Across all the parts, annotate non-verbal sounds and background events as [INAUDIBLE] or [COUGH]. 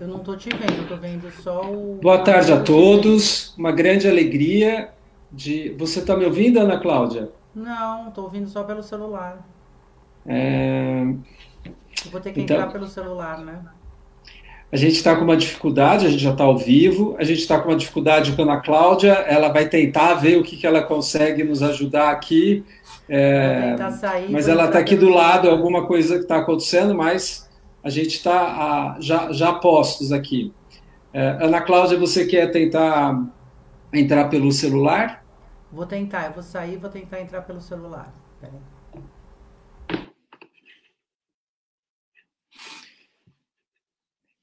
Eu não estou te vendo, estou vendo só o. Boa tarde a todos. Uma grande alegria de. Você está me ouvindo, Ana Cláudia? Não, estou ouvindo só pelo celular. É... Eu vou ter que então... entrar pelo celular, né? A gente está com uma dificuldade, a gente já está ao vivo, a gente está com uma dificuldade com a Ana Cláudia, ela vai tentar ver o que, que ela consegue nos ajudar aqui. É... Sair, mas ela está aqui do lado, alguma coisa que está acontecendo, mas a gente está já, já postos aqui. É, Ana Cláudia, você quer tentar entrar pelo celular? Vou tentar, eu vou sair vou tentar entrar pelo celular.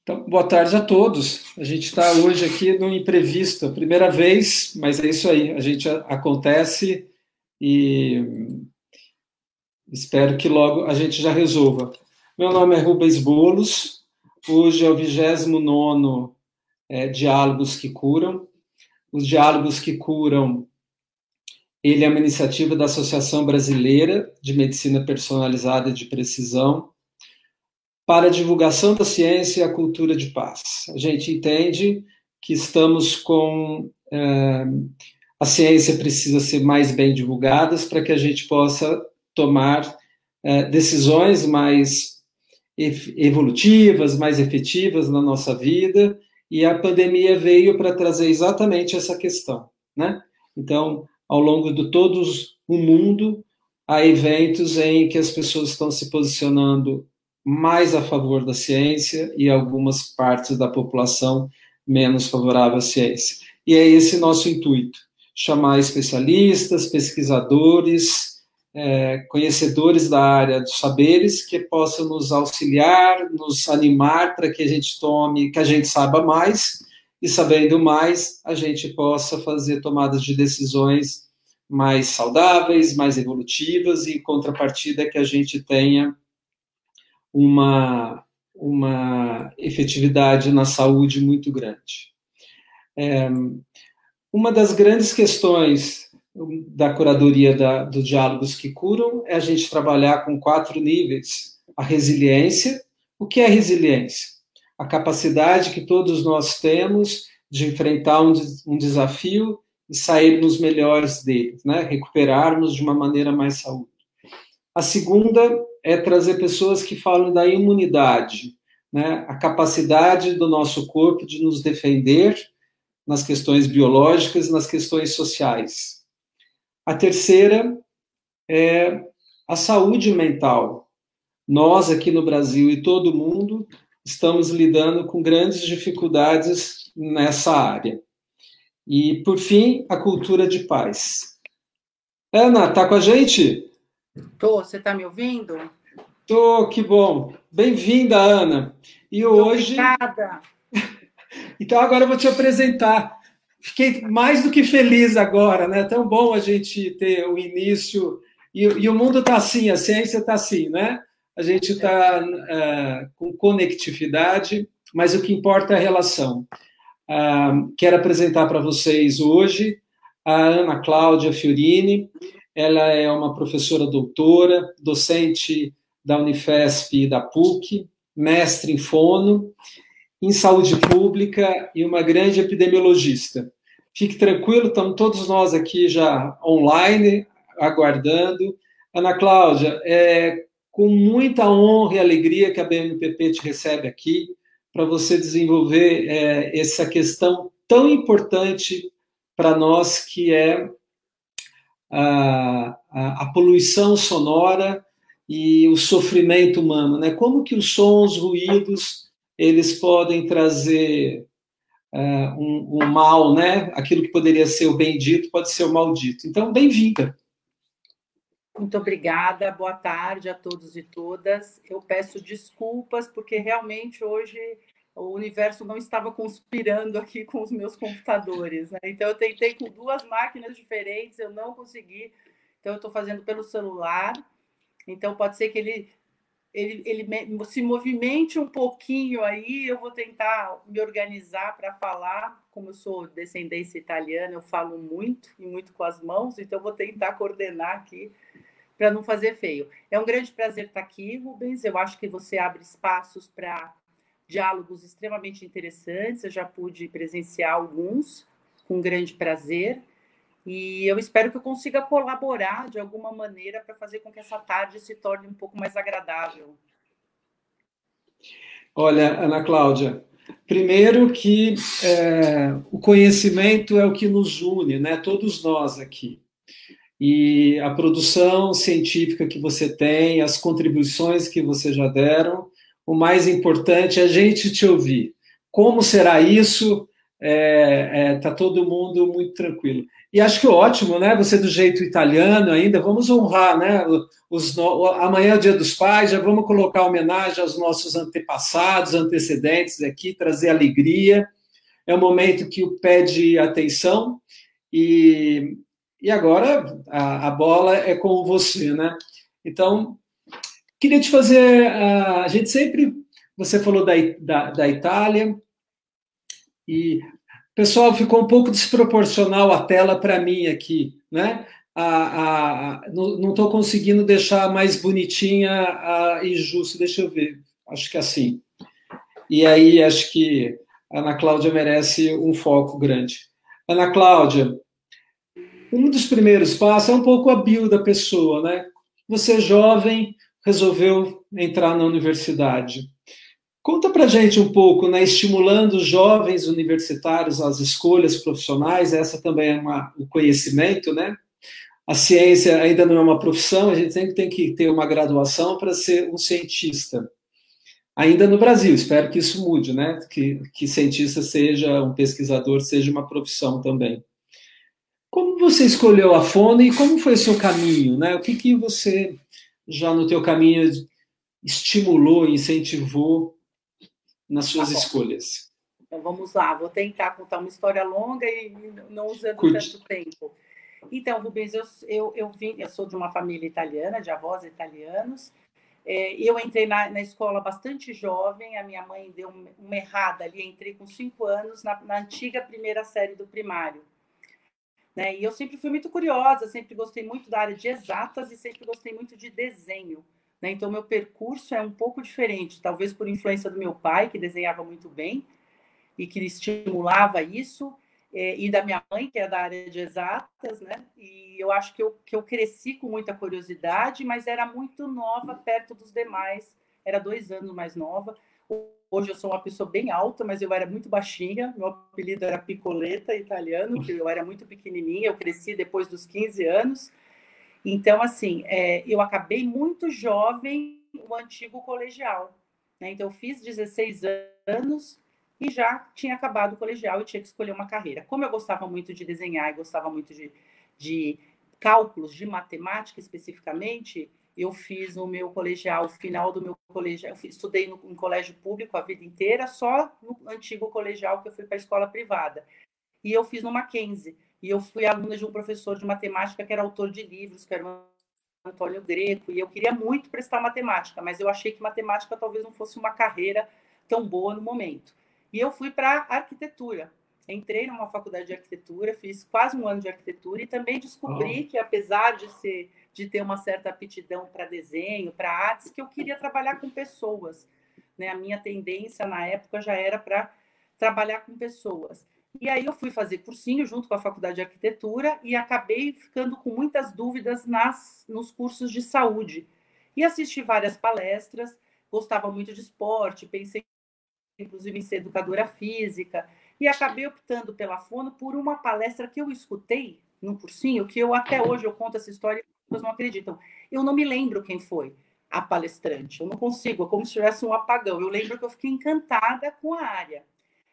Então, boa tarde a todos. A gente está hoje aqui no imprevisto, primeira vez, mas é isso aí. A gente acontece e espero que logo a gente já resolva. Meu nome é Rubens Bolos, hoje é o 29 é, Diálogos que Curam. Os Diálogos que Curam, ele é uma iniciativa da Associação Brasileira de Medicina Personalizada de Precisão para a divulgação da ciência e a cultura de paz. A gente entende que estamos com... É, a ciência precisa ser mais bem divulgada para que a gente possa tomar é, decisões mais evolutivas, mais efetivas na nossa vida, e a pandemia veio para trazer exatamente essa questão, né? Então, ao longo de todos o mundo, há eventos em que as pessoas estão se posicionando mais a favor da ciência e algumas partes da população menos favorável à ciência. E é esse nosso intuito: chamar especialistas, pesquisadores, é, conhecedores da área dos saberes que possam nos auxiliar, nos animar para que a gente tome, que a gente saiba mais e sabendo mais a gente possa fazer tomadas de decisões mais saudáveis, mais evolutivas e em contrapartida que a gente tenha uma uma efetividade na saúde muito grande. É, uma das grandes questões da curadoria da, do Diálogos que Curam é a gente trabalhar com quatro níveis. A resiliência. O que é resiliência? A capacidade que todos nós temos de enfrentar um, um desafio e sairmos melhores dele, né? recuperarmos de uma maneira mais saúde. A segunda é trazer pessoas que falam da imunidade, né? a capacidade do nosso corpo de nos defender nas questões biológicas, nas questões sociais. A terceira é a saúde mental. Nós, aqui no Brasil e todo mundo, estamos lidando com grandes dificuldades nessa área. E, por fim, a cultura de paz. Ana, tá com a gente? Tô, você tá me ouvindo? Tô, que bom. Bem-vinda, Ana. E hoje. Obrigada. [LAUGHS] então agora eu vou te apresentar fiquei mais do que feliz agora, né? Tão bom a gente ter o início. E, e o mundo está assim, a ciência está assim, né? A gente está é, com conectividade, mas o que importa é a relação. Ah, quero apresentar para vocês hoje a Ana Cláudia Fiorini. Ela é uma professora doutora, docente da Unifesp e da PUC, mestre em fono, em saúde pública e uma grande epidemiologista. Fique tranquilo, estamos todos nós aqui já online, aguardando. Ana Cláudia, é com muita honra e alegria que a BMPP te recebe aqui para você desenvolver é, essa questão tão importante para nós que é a, a, a, poluição sonora e o sofrimento humano, né? Como que os sons, ruídos, eles podem trazer uh, um, um, mal, né? Aquilo que poderia ser o bendito pode ser o maldito. Então, bem-vinda. Muito obrigada, boa tarde a todos e todas. Eu peço desculpas, porque realmente hoje o universo não estava conspirando aqui com os meus computadores. Né? Então, eu tentei com duas máquinas diferentes, eu não consegui. Então, eu estou fazendo pelo celular. Então, pode ser que ele ele, ele se movimente um pouquinho aí, eu vou tentar me organizar para falar. Como eu sou descendência italiana, eu falo muito e muito com as mãos, então vou tentar coordenar aqui para não fazer feio. É um grande prazer estar aqui, Rubens. Eu acho que você abre espaços para diálogos extremamente interessantes, eu já pude presenciar alguns com grande prazer, e eu espero que eu consiga colaborar de alguma maneira para fazer com que essa tarde se torne um pouco mais agradável. Olha, Ana Cláudia, primeiro que é, o conhecimento é o que nos une, né? Todos nós aqui. E a produção científica que você tem, as contribuições que você já deram, o mais importante é a gente te ouvir. Como será isso? É, é, tá todo mundo muito tranquilo. E acho que ótimo, né? Você do jeito italiano ainda, vamos honrar, né? Os, amanhã é o Dia dos Pais, já vamos colocar homenagem aos nossos antepassados, antecedentes aqui, trazer alegria. É um momento que pede atenção e, e agora a, a bola é com você, né? Então, Queria te fazer. A gente sempre. Você falou da, da, da Itália, e pessoal ficou um pouco desproporcional a tela para mim aqui, né? A, a, não estou conseguindo deixar mais bonitinha a, e justo. Deixa eu ver. Acho que assim. E aí acho que a Ana Cláudia merece um foco grande. Ana Cláudia, um dos primeiros passos é um pouco a bio da pessoa, né? Você é jovem, resolveu entrar na universidade. Conta para gente um pouco, né, estimulando jovens universitários às escolhas profissionais, essa também é uma, o conhecimento, né? A ciência ainda não é uma profissão, a gente sempre tem que ter uma graduação para ser um cientista. Ainda no Brasil, espero que isso mude, né? Que, que cientista seja, um pesquisador seja uma profissão também. Como você escolheu a Fono e como foi o seu caminho, né? O que, que você já no teu caminho estimulou, incentivou nas suas tá escolhas? Então vamos lá, vou tentar contar uma história longa e não usando Curte. tanto tempo. Então, Rubens, eu, eu, eu, vim, eu sou de uma família italiana, de avós italianos. É, eu entrei na, na, escola bastante jovem, a minha mãe deu uma errada ali, entrei com cinco anos na, na antiga primeira série do primário. Né? E eu sempre fui muito curiosa, sempre gostei muito da área de exatas e sempre gostei muito de desenho. Né? Então, meu percurso é um pouco diferente, talvez por influência do meu pai, que desenhava muito bem e que estimulava isso, é, e da minha mãe, que é da área de exatas, né? E eu acho que eu, que eu cresci com muita curiosidade, mas era muito nova perto dos demais, era dois anos mais nova. Hoje eu sou uma pessoa bem alta, mas eu era muito baixinha. Meu apelido era Picoleta italiano, que eu era muito pequenininha. Eu cresci depois dos 15 anos. Então, assim, é, eu acabei muito jovem o antigo colegial. Né? Então, eu fiz 16 anos e já tinha acabado o colegial e tinha que escolher uma carreira. Como eu gostava muito de desenhar e gostava muito de, de cálculos, de matemática especificamente, eu fiz o meu colegial, o final do meu colegial, eu estudei no, em colégio público a vida inteira, só no antigo colegial que eu fui para a escola privada. E eu fiz no Mackenzie. E eu fui aluna de um professor de matemática que era autor de livros, que era o Antônio Greco, e eu queria muito prestar matemática, mas eu achei que matemática talvez não fosse uma carreira tão boa no momento. E eu fui para arquitetura. Entrei numa faculdade de arquitetura, fiz quase um ano de arquitetura e também descobri oh. que, apesar de ser de ter uma certa aptidão para desenho, para artes, que eu queria trabalhar com pessoas. Né? A minha tendência na época já era para trabalhar com pessoas. E aí eu fui fazer cursinho junto com a faculdade de arquitetura e acabei ficando com muitas dúvidas nas nos cursos de saúde. E assisti várias palestras, gostava muito de esporte, pensei inclusive em ser educadora física e acabei optando pela Fono por uma palestra que eu escutei no cursinho, que eu até hoje eu conto essa história pessoas não acreditam. Eu não me lembro quem foi a palestrante, eu não consigo, é como se tivesse um apagão. Eu lembro que eu fiquei encantada com a área.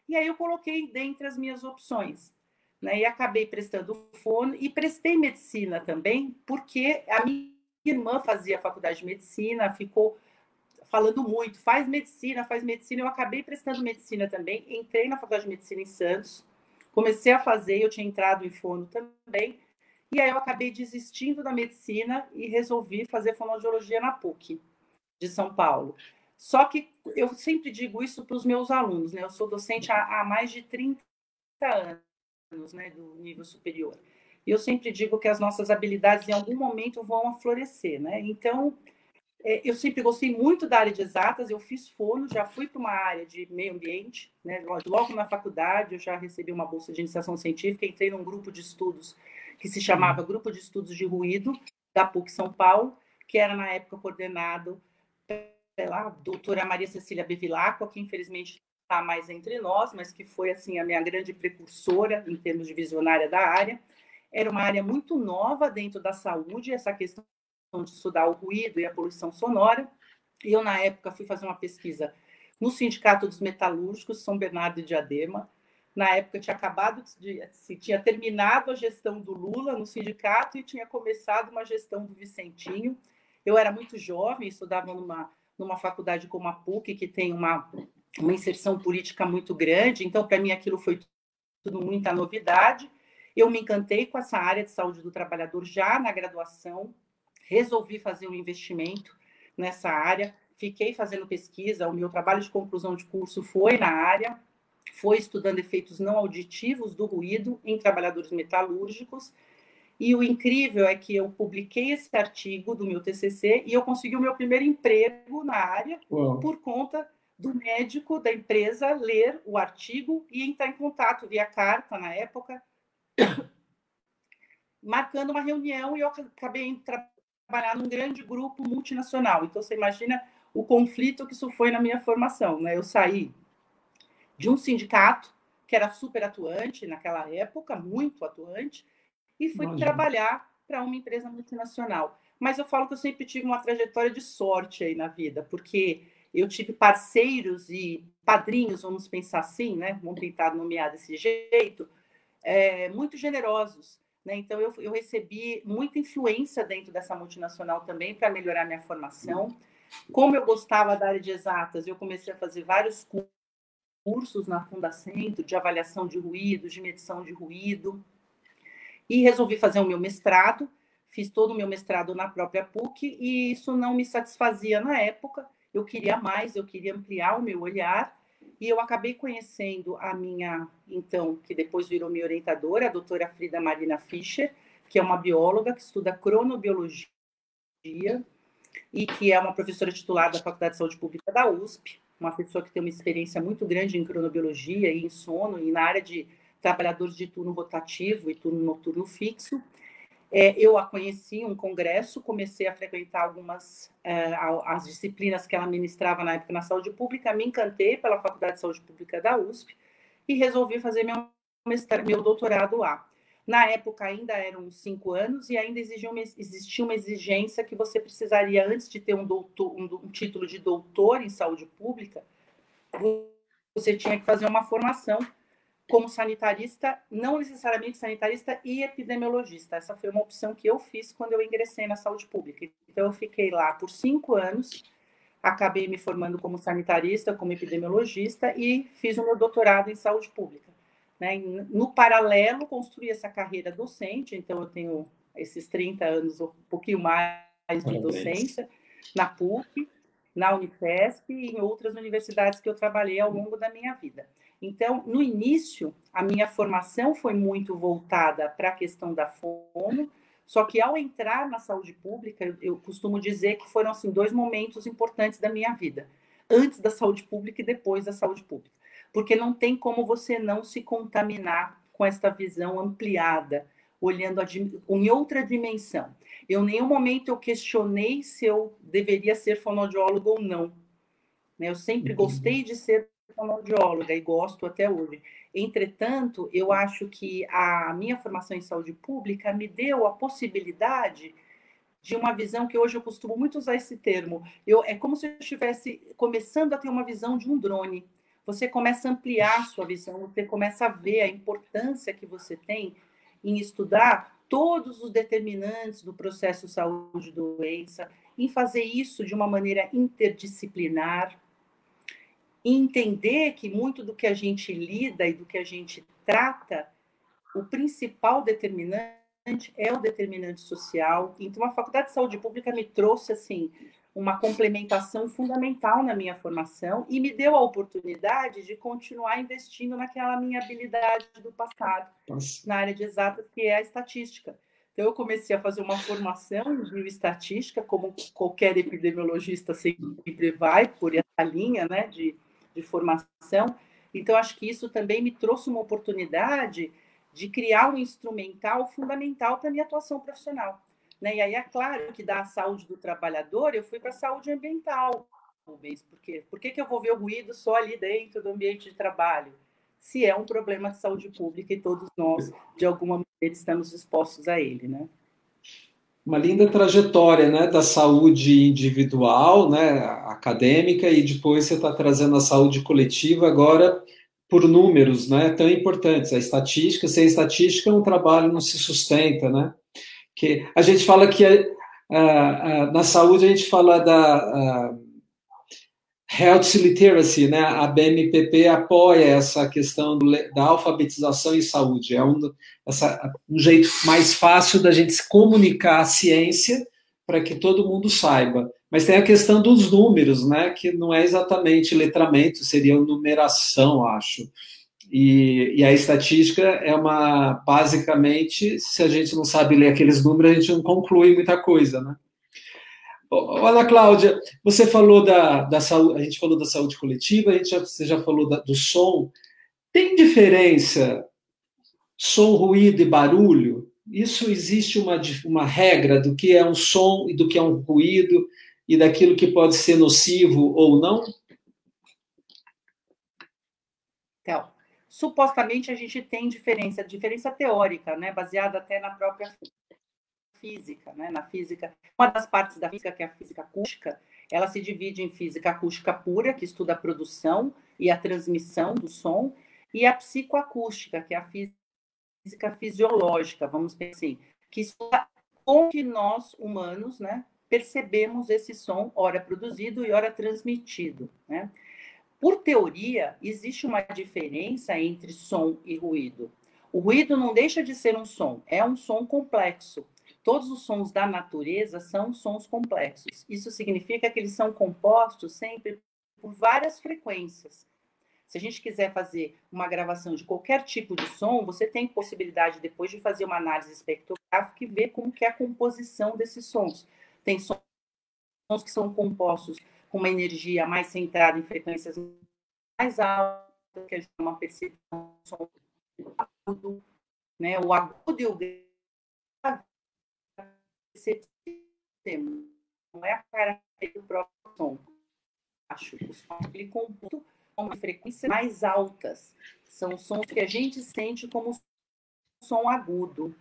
E aí eu coloquei dentre as minhas opções. Né? E acabei prestando fono e prestei medicina também, porque a minha irmã fazia faculdade de medicina, ficou falando muito, faz medicina, faz medicina. Eu acabei prestando medicina também, entrei na faculdade de medicina em Santos, comecei a fazer, eu tinha entrado em fono também, e aí eu acabei desistindo da medicina e resolvi fazer fonoaudiologia na PUC de São Paulo. Só que eu sempre digo isso para os meus alunos, né? Eu sou docente há, há mais de 30 anos, né, do nível superior. E eu sempre digo que as nossas habilidades em algum momento vão florescer, né? Então, é, eu sempre gostei muito da área de exatas, eu fiz fono, já fui para uma área de meio ambiente, né? logo na faculdade eu já recebi uma bolsa de iniciação científica, entrei num grupo de estudos que se chamava uhum. Grupo de Estudos de Ruído, da PUC São Paulo, que era na época coordenado pela doutora Maria Cecília Bevilacqua, que infelizmente está mais entre nós, mas que foi assim a minha grande precursora em termos de visionária da área. Era uma área muito nova dentro da saúde, essa questão de estudar o ruído e a poluição sonora. E eu, na época, fui fazer uma pesquisa no Sindicato dos Metalúrgicos, São Bernardo de Diadema. Na época, tinha acabado de. Se tinha terminado a gestão do Lula no sindicato e tinha começado uma gestão do Vicentinho. Eu era muito jovem, estudava numa, numa faculdade como a PUC, que tem uma, uma inserção política muito grande, então, para mim, aquilo foi tudo muita novidade. Eu me encantei com essa área de saúde do trabalhador já na graduação, resolvi fazer um investimento nessa área, fiquei fazendo pesquisa, o meu trabalho de conclusão de curso foi na área, foi estudando efeitos não auditivos do ruído em trabalhadores metalúrgicos. E o incrível é que eu publiquei esse artigo do meu TCC e eu consegui o meu primeiro emprego na área Uau. por conta do médico da empresa ler o artigo e entrar em contato via carta na época, [COUGHS] marcando uma reunião e eu acabei trabalhar num grande grupo multinacional. Então, você imagina o conflito que isso foi na minha formação. Né? Eu saí de um sindicato que era super atuante naquela época, muito atuante, e fui Imagina. trabalhar para uma empresa multinacional. Mas eu falo que eu sempre tive uma trajetória de sorte aí na vida, porque eu tive parceiros e padrinhos, vamos pensar assim, né? Vamos tentar nomear desse jeito, é, muito generosos. Né? Então, eu, eu recebi muita influência dentro dessa multinacional também para melhorar minha formação. Como eu gostava da área de exatas, eu comecei a fazer vários cursos na Fundacentro de avaliação de ruído, de medição de ruído, e resolvi fazer o meu mestrado. Fiz todo o meu mestrado na própria PUC e isso não me satisfazia na época. Eu queria mais, eu queria ampliar o meu olhar e eu acabei conhecendo a minha, então, que depois virou minha orientadora, a doutora Frida Marina Fischer, que é uma bióloga que estuda cronobiologia e que é uma professora titular da Faculdade de Saúde Pública da USP, uma pessoa que tem uma experiência muito grande em cronobiologia e em sono e na área de trabalhadores de turno rotativo e turno noturno fixo. É, eu a conheci um congresso, comecei a frequentar algumas é, as disciplinas que ela ministrava na época na saúde pública, me encantei pela Faculdade de Saúde Pública da USP e resolvi fazer meu, meu doutorado lá. Na época ainda eram cinco anos e ainda exigia uma, existia uma exigência que você precisaria, antes de ter um, doutor, um, um título de doutor em saúde pública, você tinha que fazer uma formação como sanitarista, não necessariamente sanitarista e epidemiologista. Essa foi uma opção que eu fiz quando eu ingressei na saúde pública. Então, eu fiquei lá por cinco anos, acabei me formando como sanitarista, como epidemiologista e fiz o meu doutorado em saúde pública. Né? No paralelo, construí essa carreira docente, então eu tenho esses 30 anos, um pouquinho mais de docência, na PUC, na Unifesp e em outras universidades que eu trabalhei ao longo da minha vida. Então, no início, a minha formação foi muito voltada para a questão da fome, só que ao entrar na saúde pública, eu costumo dizer que foram assim dois momentos importantes da minha vida, antes da saúde pública e depois da saúde pública, porque não tem como você não se contaminar com esta visão ampliada, olhando a, em outra dimensão. Eu em nenhum momento eu questionei se eu deveria ser fonoaudiólogo ou não. Né? Eu sempre gostei de ser fonoaudióloga e gosto até hoje. Entretanto, eu acho que a minha formação em saúde pública me deu a possibilidade de uma visão que hoje eu costumo muito usar esse termo. Eu, é como se eu estivesse começando a ter uma visão de um drone. Você começa a ampliar sua visão, você começa a ver a importância que você tem em estudar todos os determinantes do processo saúde-doença, em fazer isso de uma maneira interdisciplinar, e entender que muito do que a gente lida e do que a gente trata, o principal determinante é o determinante social. Então, a Faculdade de Saúde Pública me trouxe assim uma complementação fundamental na minha formação e me deu a oportunidade de continuar investindo naquela minha habilidade do passado, Nossa. na área de exatas, que é a estatística. Então, eu comecei a fazer uma formação em bioestatística, como qualquer epidemiologista sempre vai, por essa linha né, de, de formação. Então, acho que isso também me trouxe uma oportunidade de criar um instrumental fundamental para a minha atuação profissional. Né? E aí, é claro que da saúde do trabalhador, eu fui para a saúde ambiental. Por quê? Por que, que eu vou ver o ruído só ali dentro do ambiente de trabalho? Se é um problema de saúde pública e todos nós, de alguma maneira, estamos expostos a ele, né? Uma linda trajetória, né, da saúde individual, né, acadêmica, e depois você está trazendo a saúde coletiva agora por números, né, tão importantes. A estatística, sem estatística, um trabalho não se sustenta, né? Que a gente fala que uh, uh, na saúde a gente fala da uh, Health Literacy, né? A BMPP apoia essa questão do, da alfabetização em saúde. É um, essa, um jeito mais fácil da gente se comunicar a ciência para que todo mundo saiba. Mas tem a questão dos números, né? Que não é exatamente letramento, seria numeração, acho. E, e, a estatística é uma, basicamente, se a gente não sabe ler aqueles números, a gente não conclui muita coisa, né? Ana Cláudia, você falou da, da saúde, a gente falou da saúde coletiva, a gente já, você já falou da, do som. Tem diferença som, ruído e barulho? Isso existe uma, uma regra do que é um som e do que é um ruído e daquilo que pode ser nocivo ou não? Então, supostamente a gente tem diferença, diferença teórica, né, baseada até na própria física, né? Na física, uma das partes da física que é a física acústica, ela se divide em física acústica pura, que estuda a produção e a transmissão do som, e a psicoacústica, que é a física fisiológica, vamos pensar assim, que estuda como que nós humanos, né, percebemos esse som, ora produzido e ora transmitido, né? Por teoria, existe uma diferença entre som e ruído. O ruído não deixa de ser um som, é um som complexo. Todos os sons da natureza são sons complexos. Isso significa que eles são compostos sempre por várias frequências. Se a gente quiser fazer uma gravação de qualquer tipo de som, você tem possibilidade depois de fazer uma análise espectrográfica e ver como que é a composição desses sons. Tem sons que são compostos com uma energia mais centrada em frequências mais altas, que é uma percepção som agudo, né? O agudo e o grave temos, não é a característica do próprio som. Acho que o som ele composto com frequências mais altas. São sons que a gente sente como som agudo.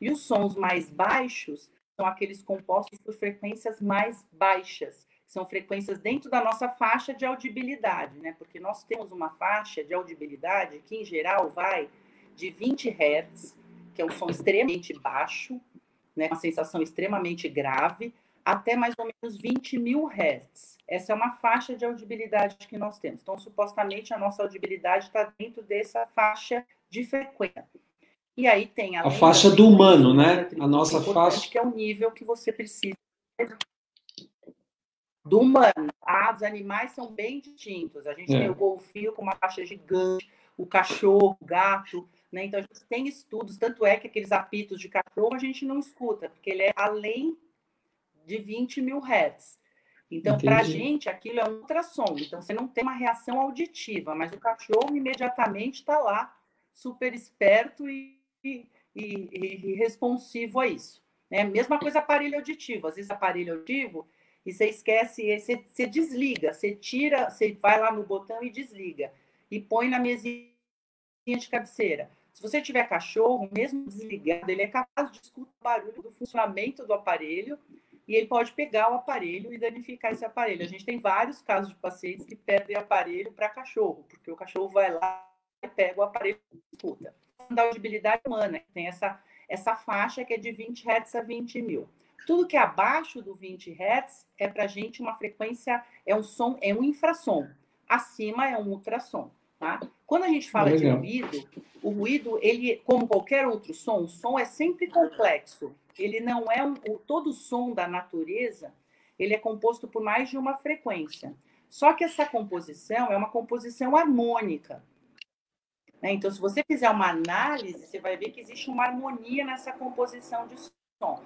E os sons mais baixos são aqueles compostos por frequências mais baixas. São frequências dentro da nossa faixa de audibilidade, né? Porque nós temos uma faixa de audibilidade que, em geral, vai de 20 Hz, que é um som extremamente baixo, né, uma sensação extremamente grave, até mais ou menos 20 mil hertz. Essa é uma faixa de audibilidade que nós temos. Então, supostamente, a nossa audibilidade está dentro dessa faixa de frequência. E aí tem a faixa do humano, né? A nossa faixa. Que é o nível que você precisa do humano. Ah, os animais são bem distintos. A gente é. tem o golfinho com uma faixa gigante, o cachorro, o gato. Né? Então, a gente tem estudos, tanto é que aqueles apitos de cachorro a gente não escuta, porque ele é além de 20 mil hertz. Então, para a gente, aquilo é um ultrassom. Então, você não tem uma reação auditiva, mas o cachorro imediatamente está lá, super esperto e, e, e, responsivo a isso. Né? Mesma coisa aparelho auditivo. Às vezes, aparelho auditivo, e você esquece, você, você desliga, você tira, você vai lá no botão e desliga, e põe na mesinha de cabeceira. Se você tiver cachorro, mesmo desligado, ele é capaz de escutar o barulho do funcionamento do aparelho e ele pode pegar o aparelho e danificar esse aparelho. A gente tem vários casos de pacientes que perdem aparelho para cachorro, porque o cachorro vai lá e pega o aparelho e escuta. Da audibilidade humana, tem essa, essa faixa que é de 20 Hz a 20 mil. Tudo que é abaixo do 20 Hz é para a gente uma frequência, é um som, é um infrassom. Acima é um ultrassom. Tá? Quando a gente fala Legal. de ruído, o ruído, ele, como qualquer outro som, o som é sempre complexo. Ele não é um, o, todo som da natureza, ele é composto por mais de uma frequência. Só que essa composição é uma composição harmônica. Né? Então, se você fizer uma análise, você vai ver que existe uma harmonia nessa composição de som.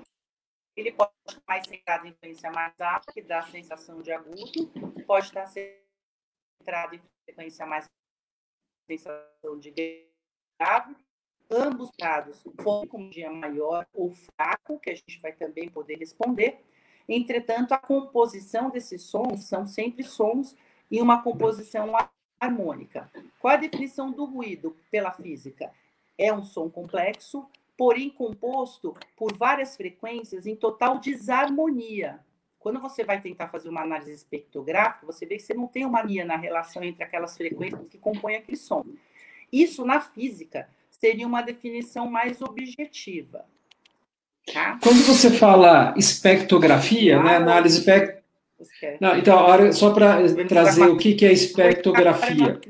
Ele pode estar mais centrado em frequência mais alta, que dá a sensação de agudo, pode estar centrado em frequência mais sensação de grave. Ambos casos, com um dia maior ou fraco, que a gente vai também poder responder. Entretanto, a composição desses sons são sempre sons em uma composição harmônica. Qual a definição do ruído pela física? É um som complexo, porém composto por várias frequências em total desarmonia. Quando você vai tentar fazer uma análise espectrográfica, você vê que você não tem uma harmonia na relação entre aquelas frequências que compõem aquele som. Isso, na física, seria uma definição mais objetiva. Tá? Quando você fala espectrografia, ah, né, análise espect... Não, então, só para trazer o que, que é espectrografia.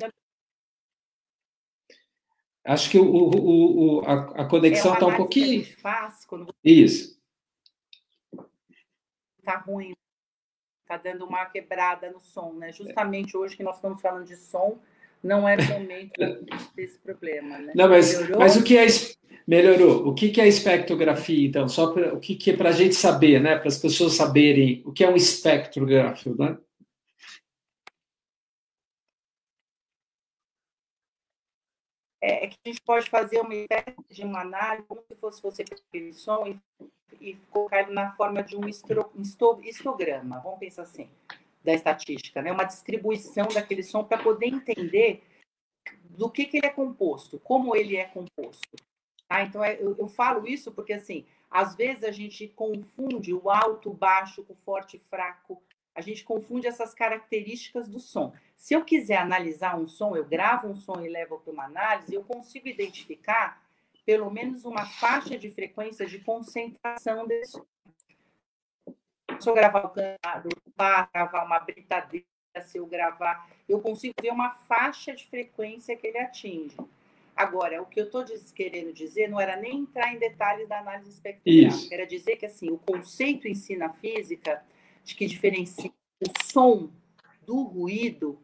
Acho que o, o, o a, a, conexão está é um pouquinho. Faz quando. Isso. Está ruim, está dando uma quebrada no som, né? Justamente hoje que nós estamos falando de som, não o momento desse problema, né? Não, mas, mas o que é melhorou? O que, é espectrografia, então? Só pra, o que, que é para a gente saber, né? Para as pessoas saberem o que é um espectrográfico, né? É, é, que a gente pode fazer uma espécie de uma análise, como se fosse você aquele som e, e colocar ele na forma de um histograma, vamos pensar assim, da estatística, né? uma distribuição daquele som para poder entender do que, que ele é composto, como ele é composto. Ah, então, é, eu, eu falo isso porque, assim, às vezes a gente confunde o alto, o baixo, o forte e fraco, a gente confunde essas características do som. Se eu quiser analisar um som, eu gravo um som e levo para uma análise, eu consigo identificar pelo menos uma faixa de frequência de concentração desse som. Se eu gravar o canado, gravar uma britadeira, se eu gravar, eu consigo ver uma faixa de frequência que ele atinge. Agora, o que eu estou querendo dizer não era nem entrar em detalhes da análise espectrográfica, era dizer que assim, o conceito em si na física de que diferencia o som do ruído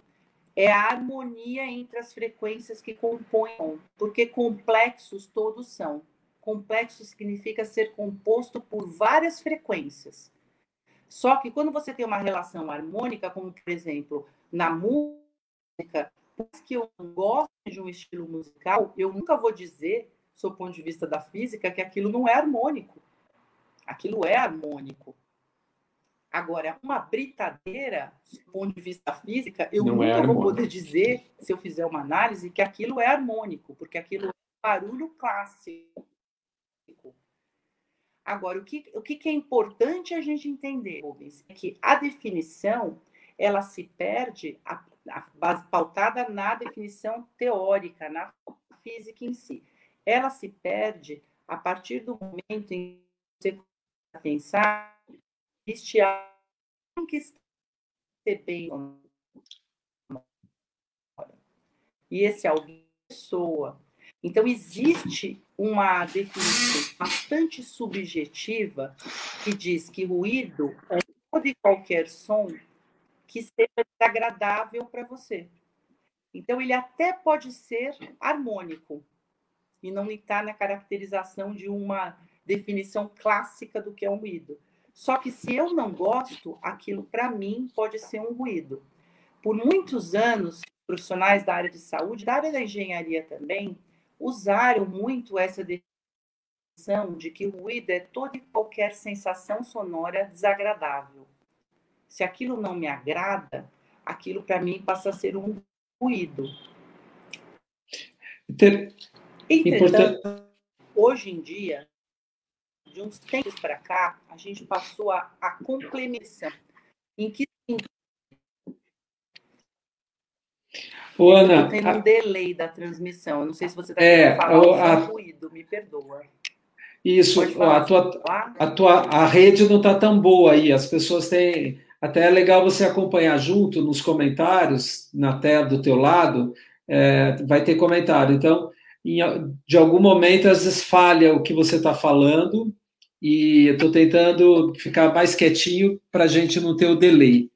é a harmonia entre as frequências que compõem, porque complexos todos são. Complexo significa ser composto por várias frequências. Só que quando você tem uma relação harmônica, como por exemplo, na música, que eu gosto de um estilo musical, eu nunca vou dizer, do ponto de vista da física, que aquilo não é harmônico. Aquilo é harmônico. Agora, uma britadeira, do ponto de vista física, eu Não é nunca é vou poder dizer, se eu fizer uma análise, que aquilo é harmônico, porque aquilo é barulho clássico. Agora, o que, o que é importante a gente entender, Rubens, é que a definição ela se perde, a, a, pautada na definição teórica, na física em si. Ela se perde a partir do momento em que você pensar existe algo que bem e esse alguém é pessoa. Então existe uma definição bastante subjetiva que diz que ruído é todo e qualquer som que seja desagradável para você. Então ele até pode ser harmônico e não está na caracterização de uma definição clássica do que é um ruído. Só que se eu não gosto, aquilo para mim pode ser um ruído. Por muitos anos, profissionais da área de saúde, da área da engenharia também, usaram muito essa definição de que o ruído é toda e qualquer sensação sonora desagradável. Se aquilo não me agrada, aquilo para mim passa a ser um ruído. Entretanto, hoje em dia, de uns tempos para cá, a gente passou a, a complementação. Em que Ô, Ana, tem um delay da transmissão. Eu não sei se você está é, falando a... ruído, me perdoa. Isso, a tua, a tua a rede não está tão boa aí. As pessoas têm. Até é legal você acompanhar junto nos comentários, na tela do teu lado, é, vai ter comentário. Então, em, de algum momento, às vezes falha o que você está falando, e estou tentando ficar mais quietinho para a gente não ter o delay.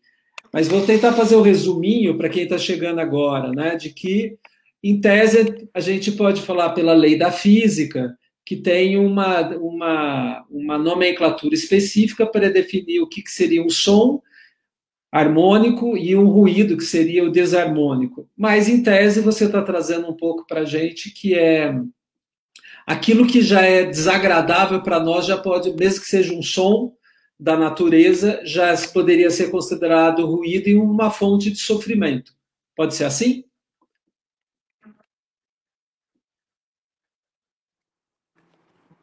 Mas vou tentar fazer o um resuminho para quem está chegando agora, né? De que, em tese, a gente pode falar pela lei da física que tem uma, uma, uma nomenclatura específica para definir o que, que seria um som harmônico e um ruído, que seria o desarmônico. Mas, em tese, você está trazendo um pouco para a gente que é aquilo que já é desagradável para nós, já pode, mesmo que seja um som da natureza, já poderia ser considerado ruído e uma fonte de sofrimento. Pode ser assim?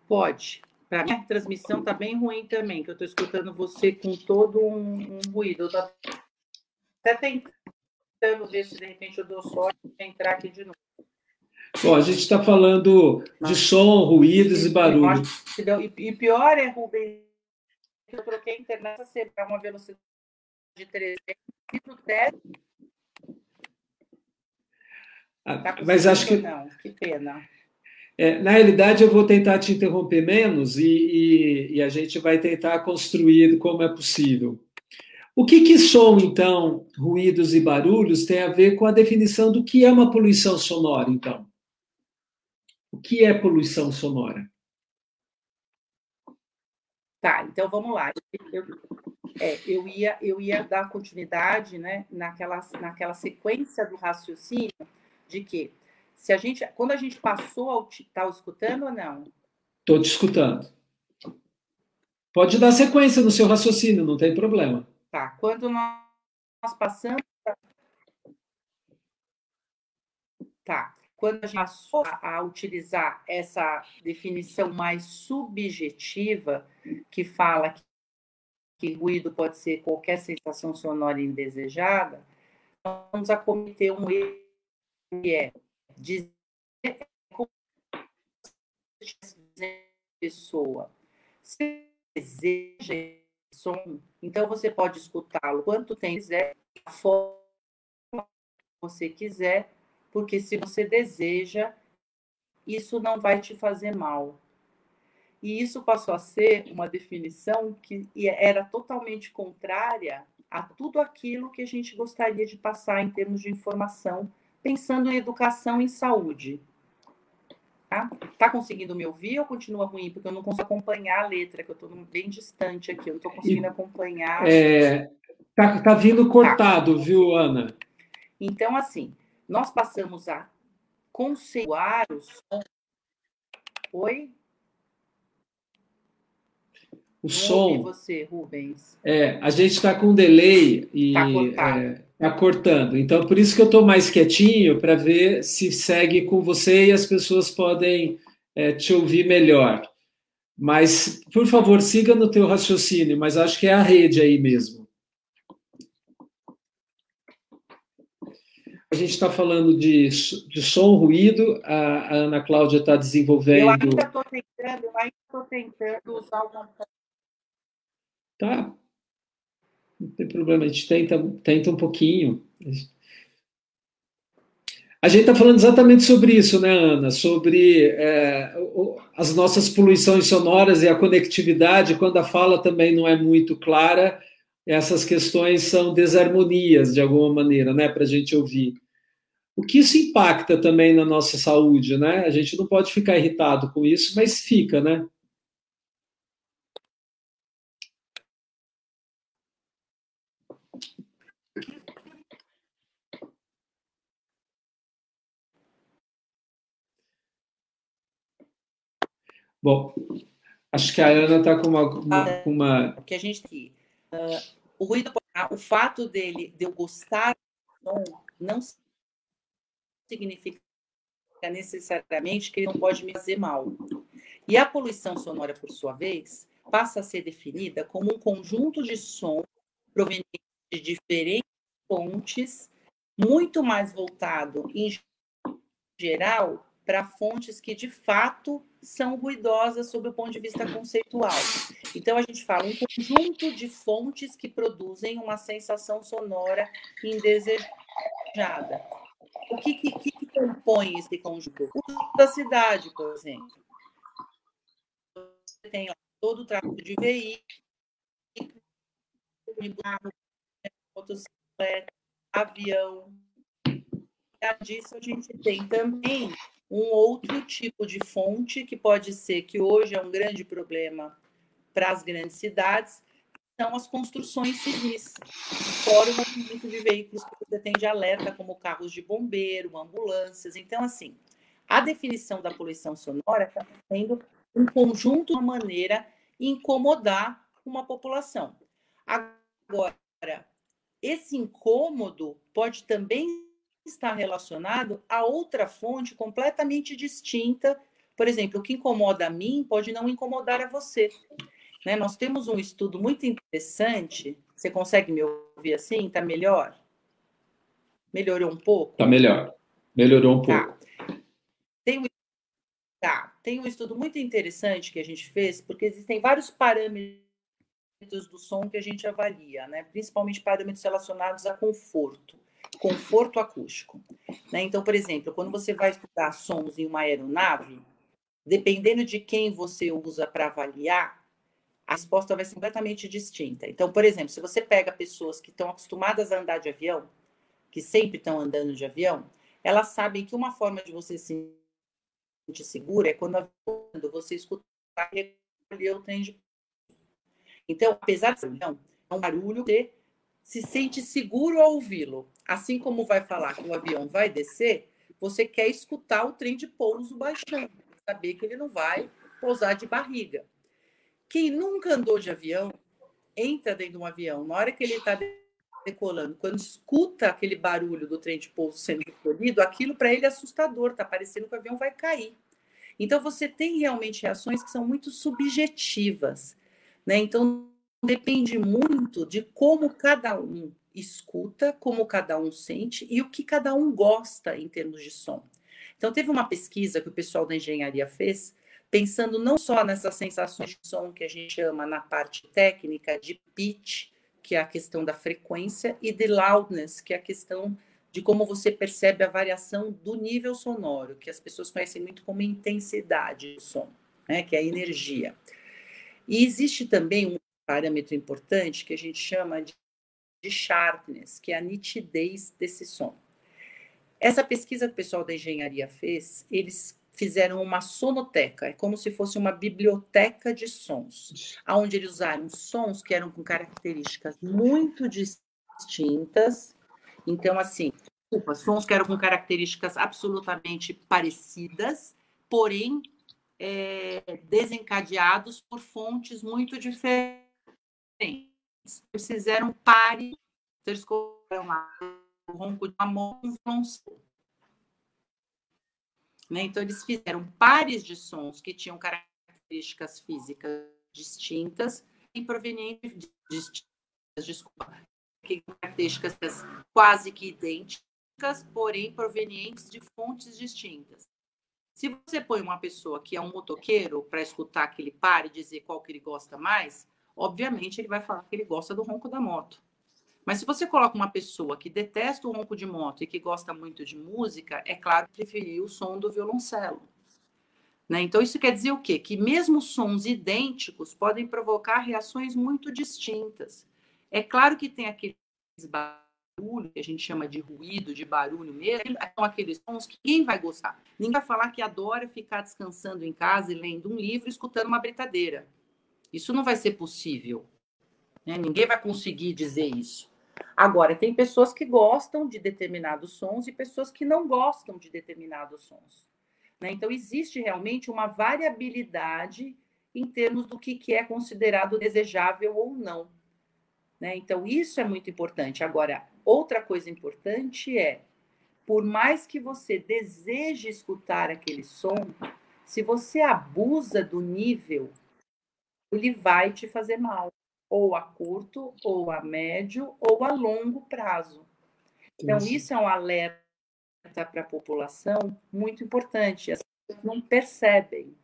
Pode. Para mim, a transmissão está bem ruim também, que eu estou escutando você com todo um, um ruído. Eu estou até tentando ver se de repente eu dou sorte de entrar aqui de novo. Bom, a gente está falando de som, ruídos e barulho. E pior é, Rubens, eu troquei a internet para uma velocidade de 300 e no teste. Tá mas acho que. Não, que pena. É, na realidade, eu vou tentar te interromper menos e, e, e, a gente vai tentar construir como é possível. O que, que som, então, ruídos e barulhos tem a ver com a definição do que é uma poluição sonora, então? O que é poluição sonora? Tá, então vamos lá. Eu, é, eu, ia, eu ia dar continuidade né, naquela, naquela sequência do raciocínio de que se a gente, quando a gente passou ao tá escutando ou não? Estou te escutando. Pode dar sequência no seu raciocínio, não tem problema. Tá. Quando nós, passamos. Tá. Quando a gente passou a utilizar essa definição mais subjetiva, que fala que, que ruído pode ser qualquer sensação sonora indesejada, nós vamos acometer um erro que é dizer como pessoa. Se deseja som, então você pode escutá-lo quanto tempo quiser, a forma que você quiser, porque se você deseja, isso não vai te fazer mal. E isso passou a ser uma definição que era totalmente contrária a tudo aquilo que a gente gostaria de passar em termos de informação pensando em educação e saúde. Tá? tá conseguindo me ouvir ou continua ruim? Porque eu não consigo acompanhar a letra, que eu estou bem distante aqui, eu não estou conseguindo acompanhar. É, tá, tá vindo cortado, tá. viu, Ana? Então, assim, nós passamos a conceituar o som. Oi? O não som. você, Rubens. É, a gente está com um delay e. Tá cortado. É, Está cortando. Então, por isso que eu estou mais quietinho, para ver se segue com você e as pessoas podem é, te ouvir melhor. Mas, por favor, siga no teu raciocínio, mas acho que é a rede aí mesmo. A gente está falando de, de som, ruído, a, a Ana Cláudia está desenvolvendo... Eu ainda estou tentando, eu ainda estou tentando usar o Tá, não tem problema, a gente tenta, tenta um pouquinho. A gente está falando exatamente sobre isso, né, Ana? Sobre é, as nossas poluições sonoras e a conectividade, quando a fala também não é muito clara, essas questões são desarmonias, de alguma maneira, né, para a gente ouvir. O que isso impacta também na nossa saúde, né? A gente não pode ficar irritado com isso, mas fica, né? Bom, acho que a Ana está com uma, uma, ah, uma... que a gente uh, o ruído, o fato dele de eu gostar não, não significa necessariamente que ele não pode me fazer mal. E a poluição sonora, por sua vez, passa a ser definida como um conjunto de som proveniente de diferentes fontes, muito mais voltado, em geral, para fontes que de fato são ruidosas sob o ponto de vista conceitual. Então a gente fala um conjunto de fontes que produzem uma sensação sonora indesejada. O que, que, que compõe esse conjunto? O da cidade, por exemplo. Você tem todo o tráfego de veículos, avião. E disso a gente tem também um outro tipo de fonte, que pode ser que hoje é um grande problema para as grandes cidades, são as construções civis, fora o movimento de veículos que você tem de alerta, como carros de bombeiro, ambulâncias. Então, assim, a definição da poluição sonora está sendo um conjunto de maneira incomodar uma população. Agora, esse incômodo pode também estar relacionado a outra fonte completamente distinta. Por exemplo, o que incomoda a mim pode não incomodar a você. Né? Nós temos um estudo muito interessante. Você consegue me ouvir assim? Está melhor? Melhorou um pouco? Está melhor. Melhorou um tá. pouco. Tem um, tá. Tem um estudo muito interessante que a gente fez, porque existem vários parâmetros do som que a gente avalia, né? principalmente parâmetros relacionados a conforto, conforto acústico. Né? Então, por exemplo, quando você vai escutar sons em uma aeronave, dependendo de quem você usa para avaliar, a resposta vai ser completamente distinta. Então, por exemplo, se você pega pessoas que estão acostumadas a andar de avião, que sempre estão andando de avião, elas sabem que uma forma de você se sentir segura é quando você escutar o trem de então, apesar de ser um barulho, você se sente seguro ao ouvi-lo. Assim como vai falar que o avião vai descer, você quer escutar o trem de pouso baixando, saber que ele não vai pousar de barriga. Quem nunca andou de avião, entra dentro de um avião, na hora que ele está decolando, quando escuta aquele barulho do trem de pouso sendo recolhido, aquilo para ele é assustador, está parecendo que o avião vai cair. Então, você tem realmente reações que são muito subjetivas. Né? Então, depende muito de como cada um escuta, como cada um sente e o que cada um gosta em termos de som. Então, teve uma pesquisa que o pessoal da engenharia fez, pensando não só nessas sensações de som que a gente chama na parte técnica de pitch, que é a questão da frequência, e de loudness, que é a questão de como você percebe a variação do nível sonoro, que as pessoas conhecem muito como intensidade do som, né, que é a energia. E existe também um parâmetro importante que a gente chama de, de sharpness, que é a nitidez desse som. Essa pesquisa que o pessoal da engenharia fez, eles fizeram uma sonoteca, é como se fosse uma biblioteca de sons, onde eles usaram sons que eram com características muito distintas. Então, assim, desculpa, sons que eram com características absolutamente parecidas, porém é, desencadeados por fontes muito diferentes. Eles fizeram pares, eles colocaram lá o ronco de amor né? Então, eles fizeram pares de sons que tinham características físicas distintas e provenientes distintas, desculpa, características quase que idênticas, porém provenientes de fontes distintas. Se você põe uma pessoa que é um motoqueiro para escutar aquele par e dizer qual que ele gosta mais, obviamente ele vai falar que ele gosta do ronco da moto. Mas se você coloca uma pessoa que detesta o ronco de moto e que gosta muito de música, é claro que preferir o som do violoncelo. Né? Então, isso quer dizer o quê? Que mesmo sons idênticos podem provocar reações muito distintas. É claro que tem aqueles barulho, que a gente chama de ruído, de barulho mesmo, são aqueles sons que ninguém vai gostar. Ninguém vai falar que adora ficar descansando em casa e lendo um livro, escutando uma britadeira. Isso não vai ser possível. Né? Ninguém vai conseguir dizer isso. Agora, tem pessoas que gostam de determinados sons e pessoas que não gostam de determinados sons. Né? Então, existe realmente uma variabilidade em termos do que, que é considerado desejável ou não. Né? Então, isso é muito importante. Agora, outra coisa importante é, por mais que você deseje escutar aquele som, se você abusa do nível, ele vai te fazer mal, ou a curto, ou a médio, ou a longo prazo. Então, isso é um alerta para a população muito importante. As pessoas não percebem.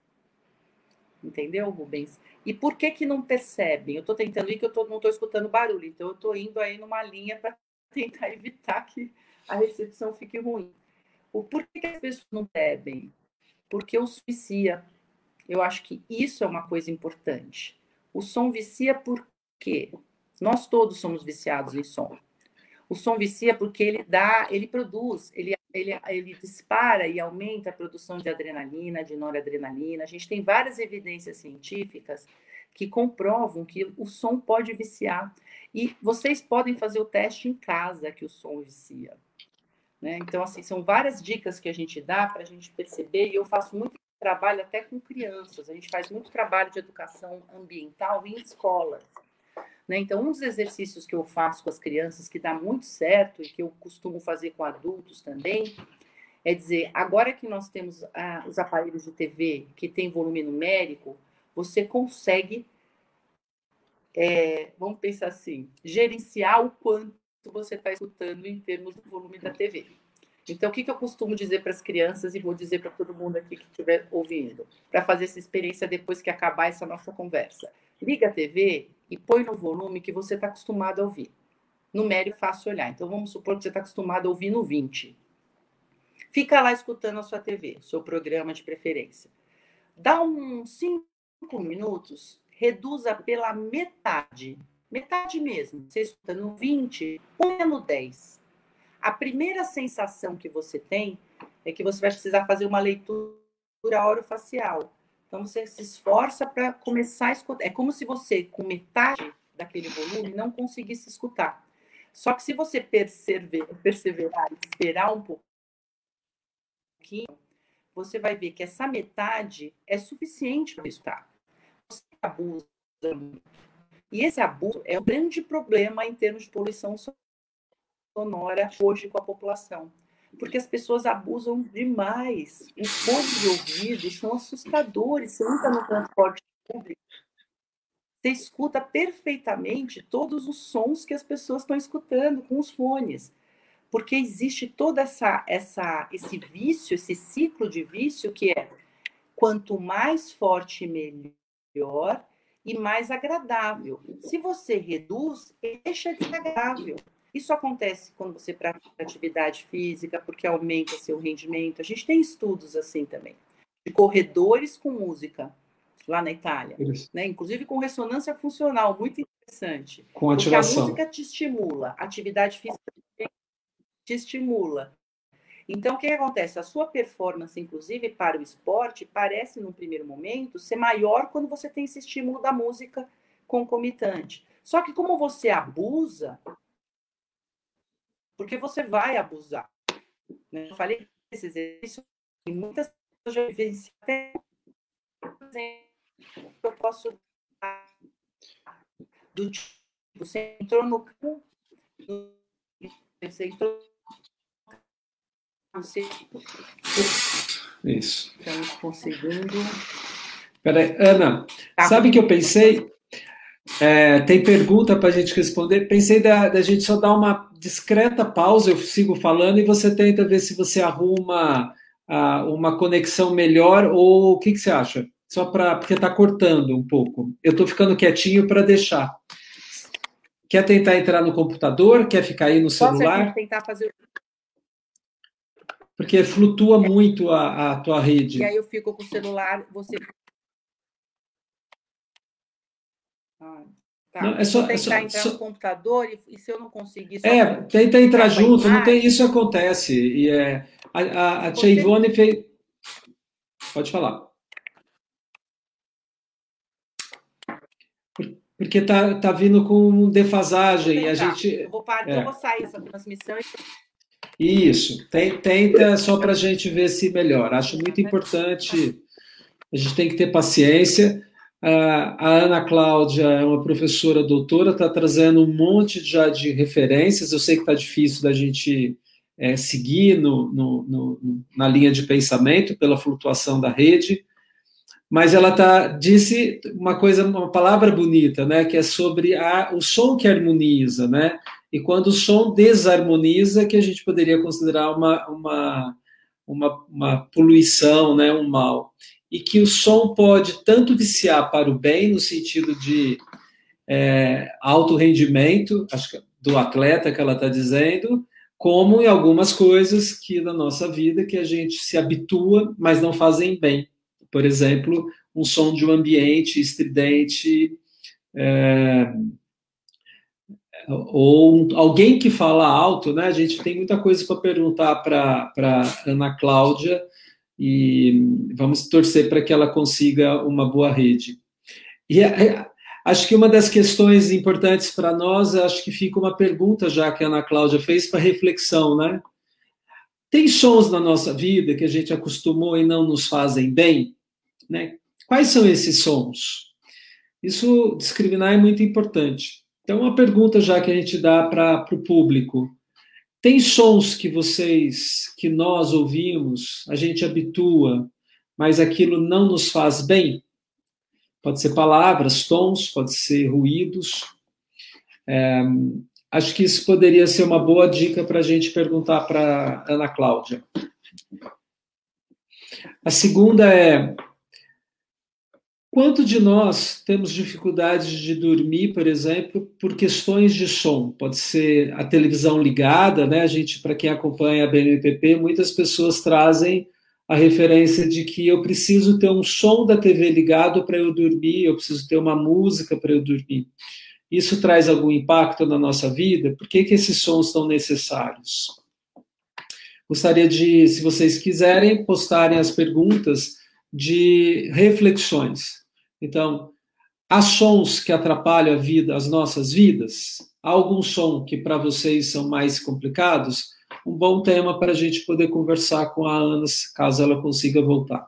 Entendeu, Rubens? E por que que não percebem? Eu estou tentando ir que eu tô, não estou escutando barulho, então eu estou indo aí numa linha para [LAUGHS] tentar evitar que a recepção fique ruim. O por que, que as pessoas não bebem? Porque o som vicia. Eu acho que isso é uma coisa importante. O som vicia porque nós todos somos viciados em som. O som vicia porque ele dá, ele produz, ele ele, ele dispara e aumenta a produção de adrenalina, de noradrenalina. A gente tem várias evidências científicas que comprovam que o som pode viciar. E vocês podem fazer o teste em casa que o som vicia. Né? Então, assim, são várias dicas que a gente dá para a gente perceber, e eu faço muito trabalho até com crianças, a gente faz muito trabalho de educação ambiental em escolas. Né? Então, um dos exercícios que eu faço com as crianças, que dá muito certo e que eu costumo fazer com adultos também, é dizer: agora que nós temos ah, os aparelhos de TV que tem volume numérico, você consegue, é, vamos pensar assim, gerenciar o quanto você está escutando em termos do volume da TV. Então, o que, que eu costumo dizer para as crianças e vou dizer para todo mundo aqui que estiver ouvindo, para fazer essa experiência depois que acabar essa nossa conversa? Liga a TV e põe no volume que você está acostumado a ouvir. Numérico fácil olhar. Então, vamos supor que você está acostumado a ouvir no 20. Fica lá escutando a sua TV, seu programa de preferência. Dá uns 5 minutos, reduza pela metade. Metade mesmo. Você escuta no 20, põe no 10. A primeira sensação que você tem é que você vai precisar fazer uma leitura orofacial. Então você se esforça para começar a escutar. É como se você, com metade daquele volume, não conseguisse escutar. Só que se você perseverar, e esperar um pouquinho, você vai ver que essa metade é suficiente para escutar. Você abusa. E esse abuso é um grande problema em termos de poluição sonora hoje com a população porque as pessoas abusam demais. Os fones de ouvido são assustadores. Você entra no transporte público, você escuta perfeitamente todos os sons que as pessoas estão escutando com os fones. Porque existe toda essa, essa esse vício, esse ciclo de vício que é quanto mais forte melhor e mais agradável. Se você reduz, deixa de ser agradável. Isso acontece quando você pratica atividade física, porque aumenta seu rendimento. A gente tem estudos assim também, de corredores com música lá na Itália, né? inclusive com ressonância funcional, muito interessante. Com ativação. Porque a música te estimula, a atividade física te estimula. Então, o que, que acontece? A sua performance, inclusive para o esporte, parece, num primeiro momento, ser maior quando você tem esse estímulo da música concomitante. Só que, como você abusa, porque você vai abusar. Né? Eu falei desse exercício e muitas pessoas já vivenciam até eu posso do tipo, você entrou no você entrou você isso estamos conseguindo Peraí, Ana, tá. sabe que eu pensei? É, tem pergunta para a gente responder. Pensei da, da, gente só dar uma discreta pausa, eu sigo falando, e você tenta ver se você arruma uh, uma conexão melhor, ou o que, que você acha? Só para. Porque está cortando um pouco. Eu estou ficando quietinho para deixar. Quer tentar entrar no computador? Quer ficar aí no celular? Posso tentar fazer. Porque flutua muito a, a tua rede. E aí eu fico com o celular, você Tá. Não, é só, Vou tentar é só, entrar só... no computador e, e, se eu não conseguir... É, tenta entrar junto, não tem, isso acontece. E é, a, a, a Tia Ivone fez... Pode falar. Porque tá, tá vindo com defasagem e a gente... Eu vou, parar, é. eu vou sair essa transmissão e... Isso, tenta só para a gente ver se melhora. Acho muito importante, a gente tem que ter paciência. A Ana Cláudia é uma professora doutora, está trazendo um monte já de referências. Eu sei que está difícil da gente é, seguir no, no, no, na linha de pensamento pela flutuação da rede, mas ela tá, disse uma coisa, uma palavra bonita, né, que é sobre a, o som que harmoniza, né? E quando o som desarmoniza, que a gente poderia considerar uma, uma, uma, uma poluição, né, um mal e que o som pode tanto viciar para o bem, no sentido de é, alto rendimento, do atleta que ela está dizendo, como em algumas coisas que na nossa vida que a gente se habitua, mas não fazem bem. Por exemplo, um som de um ambiente estridente, é, ou alguém que fala alto, né? A gente tem muita coisa para perguntar para Ana Cláudia e vamos torcer para que ela consiga uma boa rede. E é, acho que uma das questões importantes para nós, acho que fica uma pergunta já que a Ana Cláudia fez para reflexão, né? Tem sons na nossa vida que a gente acostumou e não nos fazem bem, né? Quais são esses sons? Isso discriminar é muito importante. Então, uma pergunta já que a gente dá para o público. Tem sons que vocês, que nós ouvimos, a gente habitua, mas aquilo não nos faz bem? Pode ser palavras, tons, pode ser ruídos. É, acho que isso poderia ser uma boa dica para a gente perguntar para Ana Cláudia. A segunda é Quanto de nós temos dificuldade de dormir, por exemplo, por questões de som? Pode ser a televisão ligada, né? A gente, para quem acompanha a BNPP, muitas pessoas trazem a referência de que eu preciso ter um som da TV ligado para eu dormir, eu preciso ter uma música para eu dormir. Isso traz algum impacto na nossa vida? Por que, que esses sons são necessários? Gostaria de, se vocês quiserem, postarem as perguntas de reflexões. Então, há sons que atrapalham a vida, as nossas vidas? Há algum som que para vocês são mais complicados? Um bom tema para a gente poder conversar com a Ana, caso ela consiga voltar.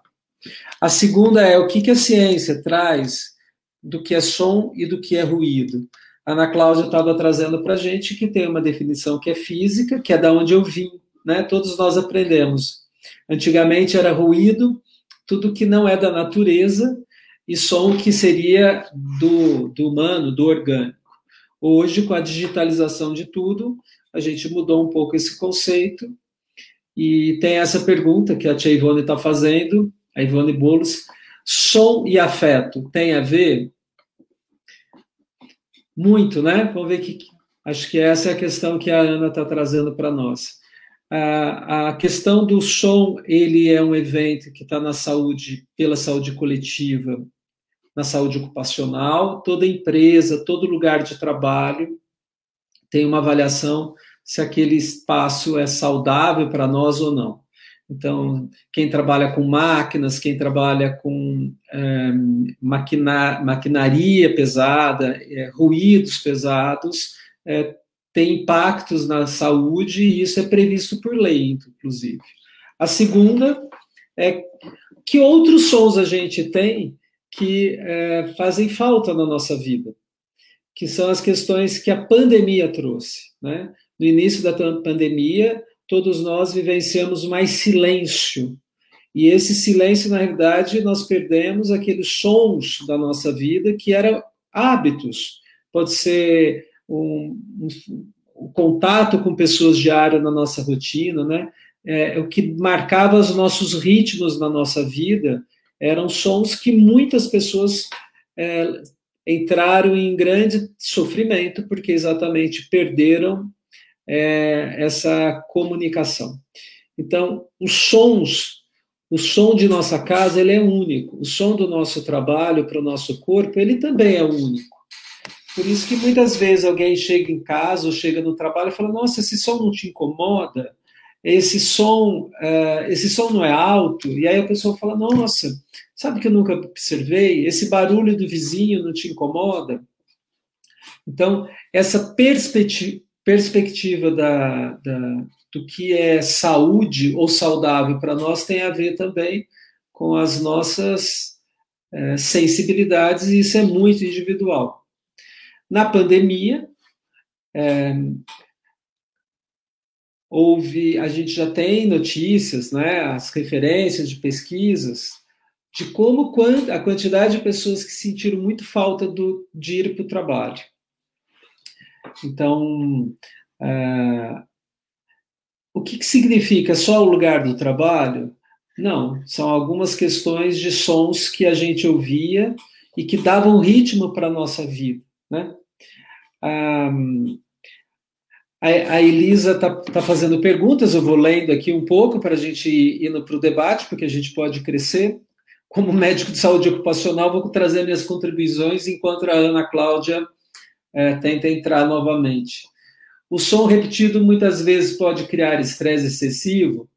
A segunda é o que, que a ciência traz do que é som e do que é ruído. A Ana Cláudia estava trazendo para a gente que tem uma definição que é física, que é da onde eu vim, né? Todos nós aprendemos. Antigamente era ruído, tudo que não é da natureza, e som que seria do, do humano, do orgânico. Hoje, com a digitalização de tudo, a gente mudou um pouco esse conceito e tem essa pergunta que a tia Ivone está fazendo, a Ivone Boulos, som e afeto tem a ver? Muito, né? Vamos ver que acho que essa é a questão que a Ana está trazendo para nós. A, a questão do som, ele é um evento que está na saúde, pela saúde coletiva, na saúde ocupacional, toda empresa, todo lugar de trabalho tem uma avaliação se aquele espaço é saudável para nós ou não. Então, quem trabalha com máquinas, quem trabalha com é, maquina, maquinaria pesada, é, ruídos pesados, é, tem impactos na saúde e isso é previsto por lei, inclusive. A segunda é que outros sons a gente tem que é, fazem falta na nossa vida, que são as questões que a pandemia trouxe. Né? No início da pandemia, todos nós vivenciamos mais silêncio. E esse silêncio, na realidade, nós perdemos aqueles sons da nossa vida que eram hábitos. Pode ser um, um, um contato com pessoas diário na nossa rotina, né? É, o que marcava os nossos ritmos na nossa vida eram sons que muitas pessoas é, entraram em grande sofrimento, porque exatamente perderam é, essa comunicação. Então, os sons, o som de nossa casa, ele é único. O som do nosso trabalho para o nosso corpo, ele também é único. Por isso que muitas vezes alguém chega em casa ou chega no trabalho e fala: Nossa, esse som não te incomoda? Esse som, uh, esse som não é alto, e aí a pessoa fala, nossa, sabe que eu nunca observei? Esse barulho do vizinho não te incomoda? Então, essa perspectiva, perspectiva da, da, do que é saúde ou saudável para nós tem a ver também com as nossas uh, sensibilidades, e isso é muito individual. Na pandemia, é, houve, a gente já tem notícias, né, as referências de pesquisas, de como a quantidade de pessoas que sentiram muito falta do, de ir para o trabalho. Então, uh, o que, que significa só o lugar do trabalho? Não, são algumas questões de sons que a gente ouvia e que davam ritmo para a nossa vida, né? Um, a, Elisa está tá fazendo perguntas, eu vou lendo aqui um pouco para a gente ir para o debate, porque a gente pode crescer. Como médico de saúde ocupacional, vou trazer minhas contribuições enquanto a Ana Cláudia é, tenta entrar novamente. O som repetido muitas vezes pode criar estresse excessivo?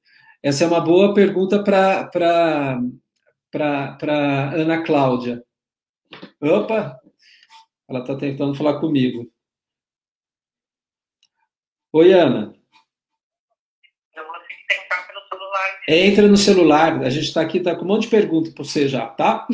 Essa é uma boa pergunta para Ana Cláudia. Opa, ela está tentando falar comigo. Oi, Ana. Entra no celular. A gente está aqui, está com um monte de perguntas para você já, tá?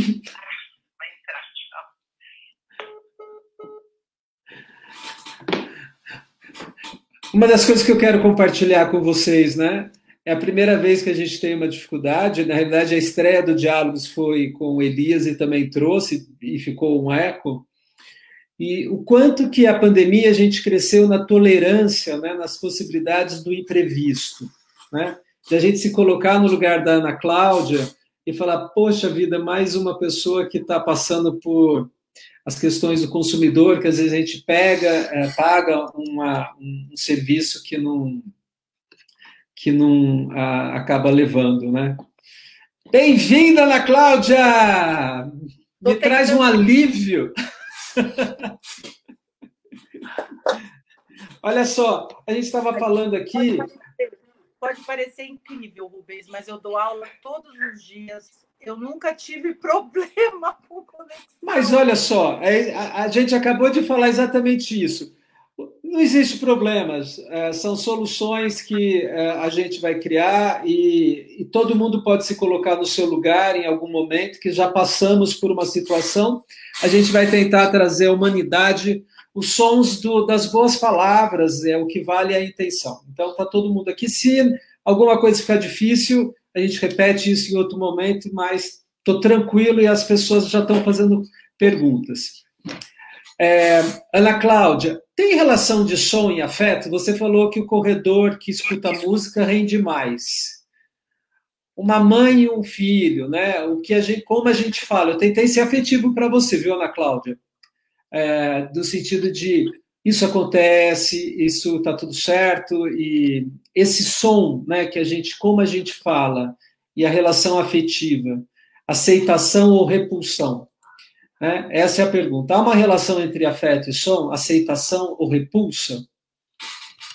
Uma das coisas que eu quero compartilhar com vocês, né? É a primeira vez que a gente tem uma dificuldade. Na realidade, a estreia do Diálogos foi com o Elias e também trouxe e ficou um eco e o quanto que a pandemia a gente cresceu na tolerância, né, nas possibilidades do imprevisto, né? De a gente se colocar no lugar da Ana Cláudia e falar, poxa vida, mais uma pessoa que está passando por as questões do consumidor, que às vezes a gente pega, é, paga uma, um serviço que não que não a, acaba levando, né? Bem-vinda, Ana Cláudia! Me traz um alívio. Olha só, a gente estava falando aqui. Pode parecer, pode parecer incrível, Rubens, mas eu dou aula todos os dias. Eu nunca tive [LAUGHS] problema com conexão. Mas olha só, a, a gente acabou de falar exatamente isso. Não existe problemas, é, são soluções que é, a gente vai criar e, e, todo mundo pode se colocar no seu lugar em algum momento que já passamos por uma situação. A gente vai tentar trazer a humanidade, os sons do, das boas palavras, é o que vale a intenção. Então, está todo mundo aqui. Se alguma coisa ficar difícil, a gente repete isso em outro momento, mas estou tranquilo e as pessoas já estão fazendo perguntas. É, Ana Cláudia, tem relação de som e afeto? Você falou que o corredor que escuta música rende mais. Uma mãe e um filho, né? O que a gente, como a gente fala, eu tentei ser afetivo para você, viu, Ana Cláudia? É, do sentido de isso acontece, isso está tudo certo e esse som, né? Que a gente, como a gente fala e a relação afetiva, aceitação ou repulsão né? Essa é a pergunta. Há uma relação entre afeto e som, aceitação ou repulsa?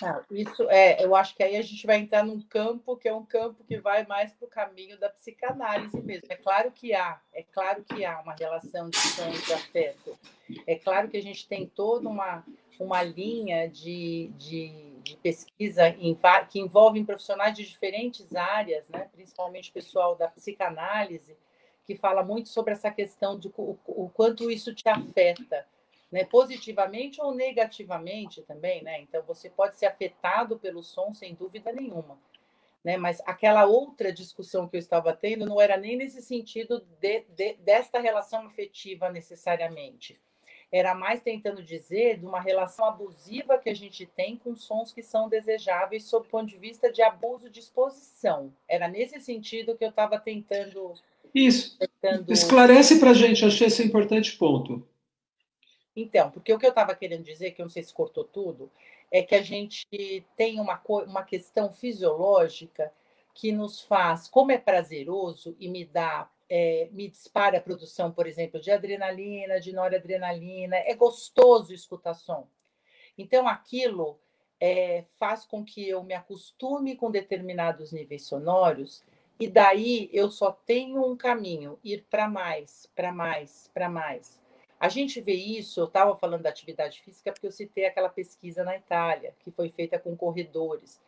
Ah, isso é, eu acho que aí a gente vai entrar num campo que é um campo que vai mais para o caminho da psicanálise mesmo. É claro que há, é claro que há uma relação de som e de afeto. É claro que a gente tem toda uma, uma linha de, de, de pesquisa em, que envolve profissionais de diferentes áreas, né? principalmente o pessoal da psicanálise, que fala muito sobre essa questão de o, o quanto isso te afeta, né? positivamente ou negativamente também. Né? Então, você pode ser afetado pelo som, sem dúvida nenhuma. Né? Mas aquela outra discussão que eu estava tendo não era nem nesse sentido de, de, desta relação afetiva necessariamente. Era mais tentando dizer de uma relação abusiva que a gente tem com sons que são desejáveis sob o ponto de vista de abuso de exposição. Era nesse sentido que eu estava tentando isso. Tentando... Esclarece para a gente, achei esse importante ponto. Então, porque o que eu estava querendo dizer, que eu não sei se cortou tudo, é que a gente tem uma, uma questão fisiológica que nos faz, como é prazeroso e me dá, é, me dispara a produção, por exemplo, de adrenalina, de noradrenalina, é gostoso escutar som. Então, aquilo é, faz com que eu me acostume com determinados níveis sonoros e daí eu só tenho um caminho, ir para mais, para mais, para mais. A gente vê isso, eu estava falando da atividade física porque eu citei aquela pesquisa na Itália, que foi feita com corredores,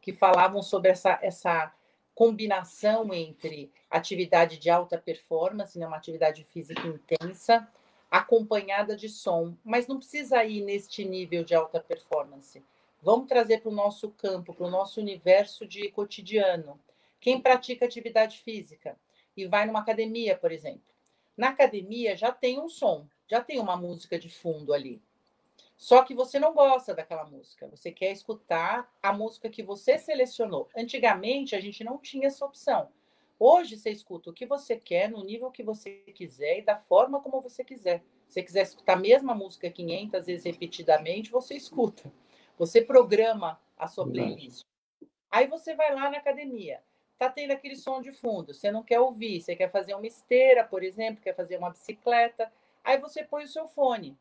que falavam sobre essa, essa combinação entre atividade de alta performance, né, uma atividade física intensa, acompanhada de som. Mas não precisa ir neste nível de alta performance. Vamos trazer para o nosso campo, para o nosso universo de cotidiano. Quem pratica atividade física e vai numa academia, por exemplo. Na academia já tem um som, já tem uma música de fundo ali. Só que você não gosta daquela música, você quer escutar a música que você selecionou. Antigamente a gente não tinha essa opção. Hoje você escuta o que você quer, no nível que você quiser e da forma como você quiser. Se você quiser escutar a mesma música 500 vezes repetidamente, você escuta. Você programa a sua playlist. Aí você vai lá na academia tá tendo aquele som de fundo, você não quer ouvir, você quer fazer uma esteira, por exemplo, quer fazer uma bicicleta, aí você põe o seu fone.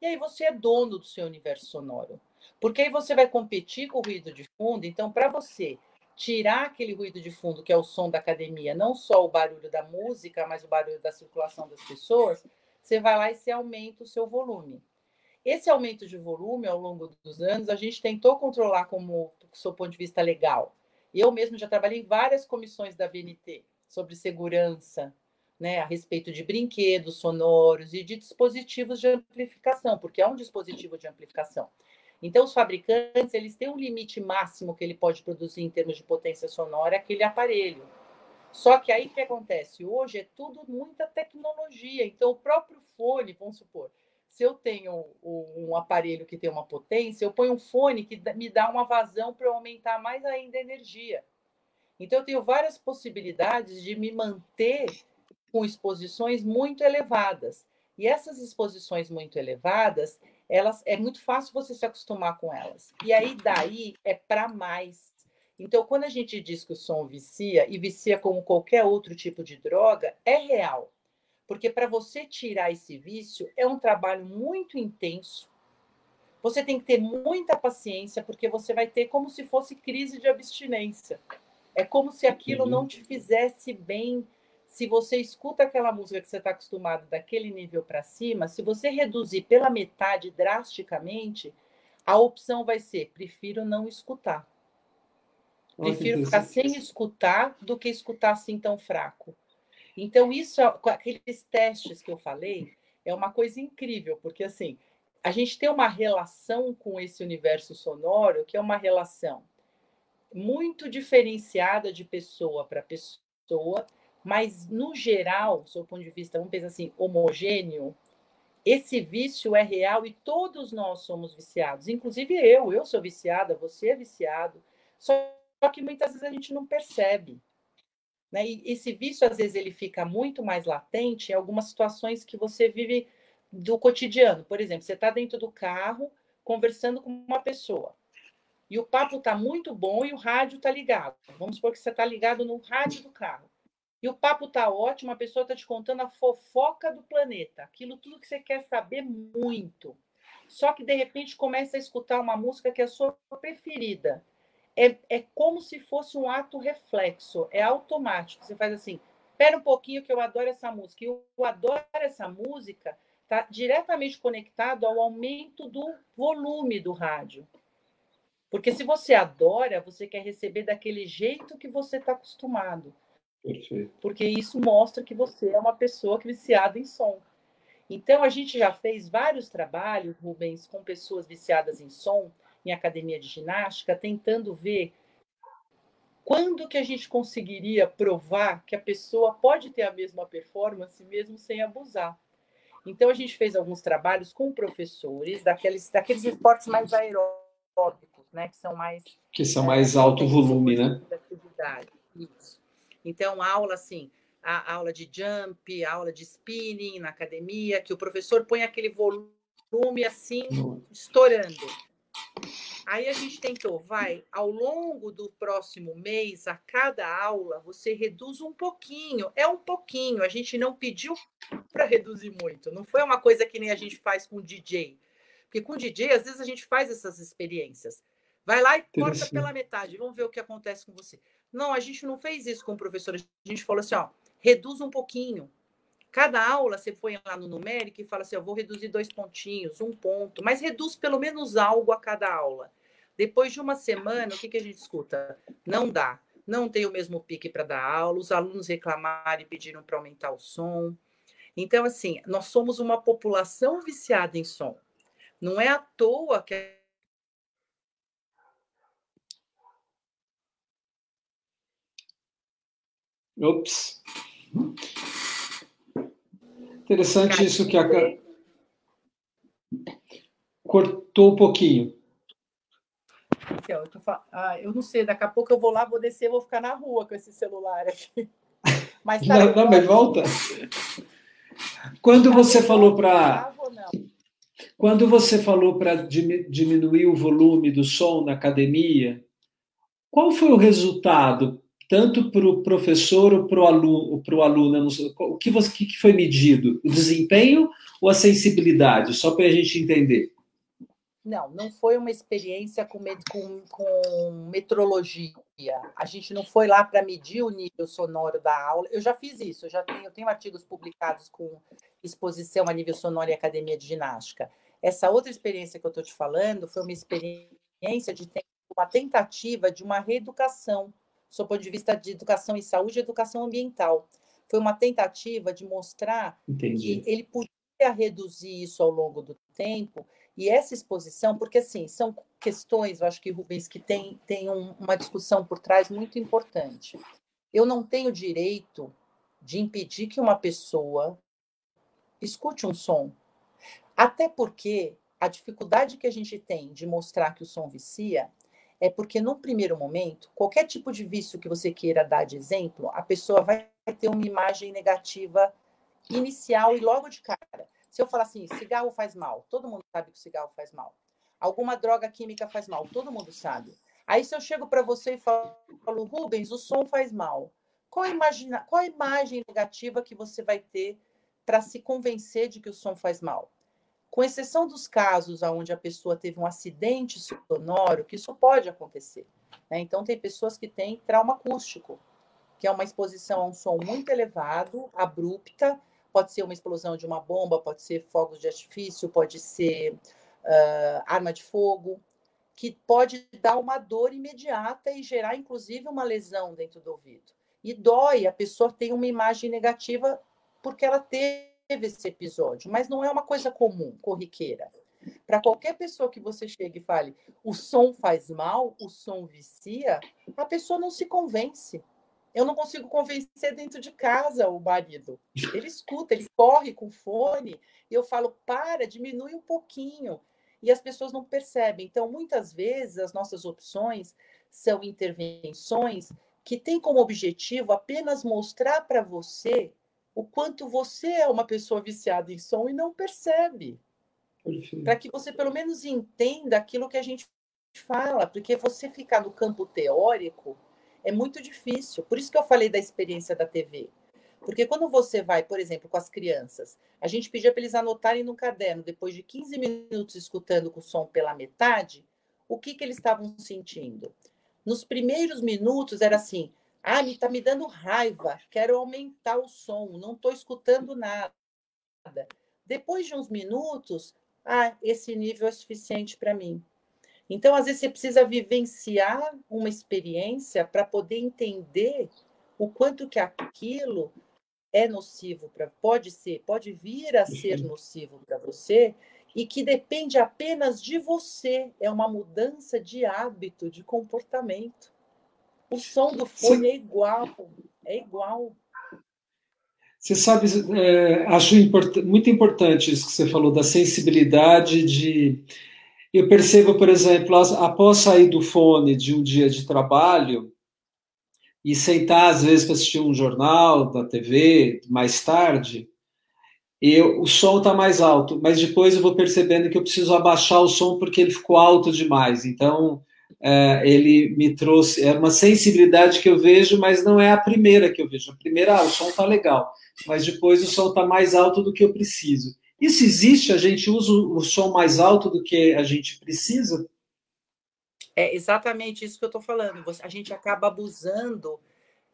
E aí você é dono do seu universo sonoro. Porque aí você vai competir com o ruído de fundo. Então, para você tirar aquele ruído de fundo, que é o som da academia, não só o barulho da música, mas o barulho da circulação das pessoas, você vai lá e você aumenta o seu volume. Esse aumento de volume, ao longo dos anos, a gente tentou controlar como, do seu ponto de vista legal. Eu mesmo já trabalhei em várias comissões da VNT sobre segurança, né, a respeito de brinquedos sonoros e de dispositivos de amplificação, porque é um dispositivo de amplificação. Então, os fabricantes eles têm um limite máximo que ele pode produzir em termos de potência sonora, aquele aparelho. Só que aí o que acontece? Hoje é tudo muita tecnologia. Então, o próprio fone, vamos supor, se eu tenho um aparelho que tem uma potência, eu ponho um fone que me dá uma vazão para eu aumentar mais ainda a energia. Então, eu tenho várias possibilidades de me manter com exposições muito elevadas. E essas exposições muito elevadas, elas é muito fácil você se acostumar com elas. E aí daí é para mais. Então, quando a gente diz que o som vicia e vicia como qualquer outro tipo de droga, é real. Porque para você tirar esse vício é um trabalho muito intenso. Você tem que ter muita paciência, porque você vai ter como se fosse crise de abstinência. É como se aquilo não te fizesse bem se você escuta aquela música que você está acostumado daquele nível para cima, se você reduzir pela metade drasticamente, a opção vai ser: prefiro não escutar. Prefiro ficar sem escutar do que escutar assim tão fraco. Então, isso, aqueles testes que eu falei, é uma coisa incrível, porque assim, a gente tem uma relação com esse universo sonoro que é uma relação muito diferenciada de pessoa para pessoa mas, no geral, do ponto de vista, vamos pensar assim, homogêneo, esse vício é real e todos nós somos viciados, inclusive eu, eu sou viciada, você é viciado, só que muitas vezes a gente não percebe. Né? E esse vício, às vezes, ele fica muito mais latente em algumas situações que você vive do cotidiano. Por exemplo, você está dentro do carro conversando com uma pessoa e o papo está muito bom e o rádio está ligado. Vamos supor que você está ligado no rádio do carro. E o papo tá ótimo, a pessoa está te contando a fofoca do planeta, aquilo tudo que você quer saber muito. Só que de repente começa a escutar uma música que é a sua preferida. É, é como se fosse um ato reflexo, é automático. Você faz assim, espera um pouquinho que eu adoro essa música. E eu adoro essa música está diretamente conectado ao aumento do volume do rádio. Porque se você adora, você quer receber daquele jeito que você está acostumado. Perfeito. Porque isso mostra que você é uma pessoa viciada em som. Então, a gente já fez vários trabalhos, Rubens, com pessoas viciadas em som, em academia de ginástica, tentando ver quando que a gente conseguiria provar que a pessoa pode ter a mesma performance mesmo sem abusar. Então, a gente fez alguns trabalhos com professores daqueles, daqueles esportes mais aeróbicos, né? Que são mais... Que são mais é, alto volume, né? Isso. Então, aula assim, a aula de jump, aula de spinning na academia, que o professor põe aquele volume assim, estourando. Aí a gente tentou, vai, ao longo do próximo mês, a cada aula, você reduz um pouquinho. É um pouquinho, a gente não pediu para reduzir muito. Não foi uma coisa que nem a gente faz com DJ. Porque com DJ, às vezes, a gente faz essas experiências. Vai lá e corta pela metade, vamos ver o que acontece com você. Não, a gente não fez isso com o professor. A gente falou assim, ó, reduz um pouquinho. Cada aula você põe lá no numérico e fala assim, eu vou reduzir dois pontinhos, um ponto, mas reduz pelo menos algo a cada aula. Depois de uma semana, o que, que a gente escuta? Não dá, não tem o mesmo pique para dar aula, os alunos reclamaram e pediram para aumentar o som. Então, assim, nós somos uma população viciada em som. Não é à toa que Ops. Interessante isso que a. Cortou um pouquinho. Eu, tô... ah, eu não sei, daqui a pouco eu vou lá, vou descer, vou ficar na rua com esse celular aqui. [LAUGHS] Mas tá não, não, mas volta. Quando você falou para. Quando você falou para diminuir o volume do som na academia, qual foi o resultado tanto para o professor ou para o aluno, aluno o que, você, que foi medido? O desempenho ou a sensibilidade? Só para a gente entender. Não, não foi uma experiência com, com, com metrologia. A gente não foi lá para medir o nível sonoro da aula. Eu já fiz isso, eu já tenho, eu tenho artigos publicados com exposição a nível sonoro e academia de ginástica. Essa outra experiência que eu estou te falando foi uma experiência de uma tentativa de uma reeducação, do ponto de vista de educação em saúde e educação ambiental. Foi uma tentativa de mostrar Entendi. que ele podia reduzir isso ao longo do tempo e essa exposição, porque assim, são questões, eu acho que Rubens, que tem, tem um, uma discussão por trás muito importante. Eu não tenho direito de impedir que uma pessoa escute um som. Até porque a dificuldade que a gente tem de mostrar que o som vicia é porque, no primeiro momento, qualquer tipo de vício que você queira dar de exemplo, a pessoa vai ter uma imagem negativa inicial e logo de cara. Se eu falar assim, cigarro faz mal, todo mundo sabe que cigarro faz mal. Alguma droga química faz mal, todo mundo sabe. Aí se eu chego para você e falo, Rubens, o som faz mal. Qual a, imagina, qual a imagem negativa que você vai ter para se convencer de que o som faz mal? Com exceção dos casos onde a pessoa teve um acidente sonoro, que isso pode acontecer. Né? Então, tem pessoas que têm trauma acústico, que é uma exposição a um som muito elevado, abrupta, Pode ser uma explosão de uma bomba, pode ser fogos de artifício, pode ser uh, arma de fogo, que pode dar uma dor imediata e gerar, inclusive, uma lesão dentro do ouvido. E dói, a pessoa tem uma imagem negativa porque ela teve esse episódio, mas não é uma coisa comum, corriqueira. Para qualquer pessoa que você chegue e fale, o som faz mal, o som vicia, a pessoa não se convence eu não consigo convencer dentro de casa o marido. Ele escuta, ele corre com fone, e eu falo, para, diminui um pouquinho. E as pessoas não percebem. Então, muitas vezes, as nossas opções são intervenções que têm como objetivo apenas mostrar para você o quanto você é uma pessoa viciada em som e não percebe. Para que você, pelo menos, entenda aquilo que a gente fala, porque você ficar no campo teórico é muito difícil. Por isso que eu falei da experiência da TV. Porque quando você vai, por exemplo, com as crianças, a gente pedia para eles anotarem no caderno, depois de 15 minutos escutando com o som pela metade, o que, que eles estavam sentindo. Nos primeiros minutos era assim: ah, me está me dando raiva, quero aumentar o som, não estou escutando nada. Depois de uns minutos, ah, esse nível é suficiente para mim. Então, às vezes, você precisa vivenciar uma experiência para poder entender o quanto que aquilo é nocivo para pode ser, pode vir a ser nocivo para você e que depende apenas de você, é uma mudança de hábito, de comportamento. O som do fone Sim. é igual, é igual. Você sabe, é, acho import muito importante isso que você falou da sensibilidade de eu percebo, por exemplo, após sair do fone de um dia de trabalho e sentar, às vezes, para assistir um jornal da TV mais tarde, eu, o som está mais alto, mas depois eu vou percebendo que eu preciso abaixar o som porque ele ficou alto demais. Então, é, ele me trouxe. É uma sensibilidade que eu vejo, mas não é a primeira que eu vejo. A primeira, ah, o som está legal, mas depois o som está mais alto do que eu preciso. Isso existe? A gente usa o som mais alto do que a gente precisa? É exatamente isso que eu estou falando. A gente acaba abusando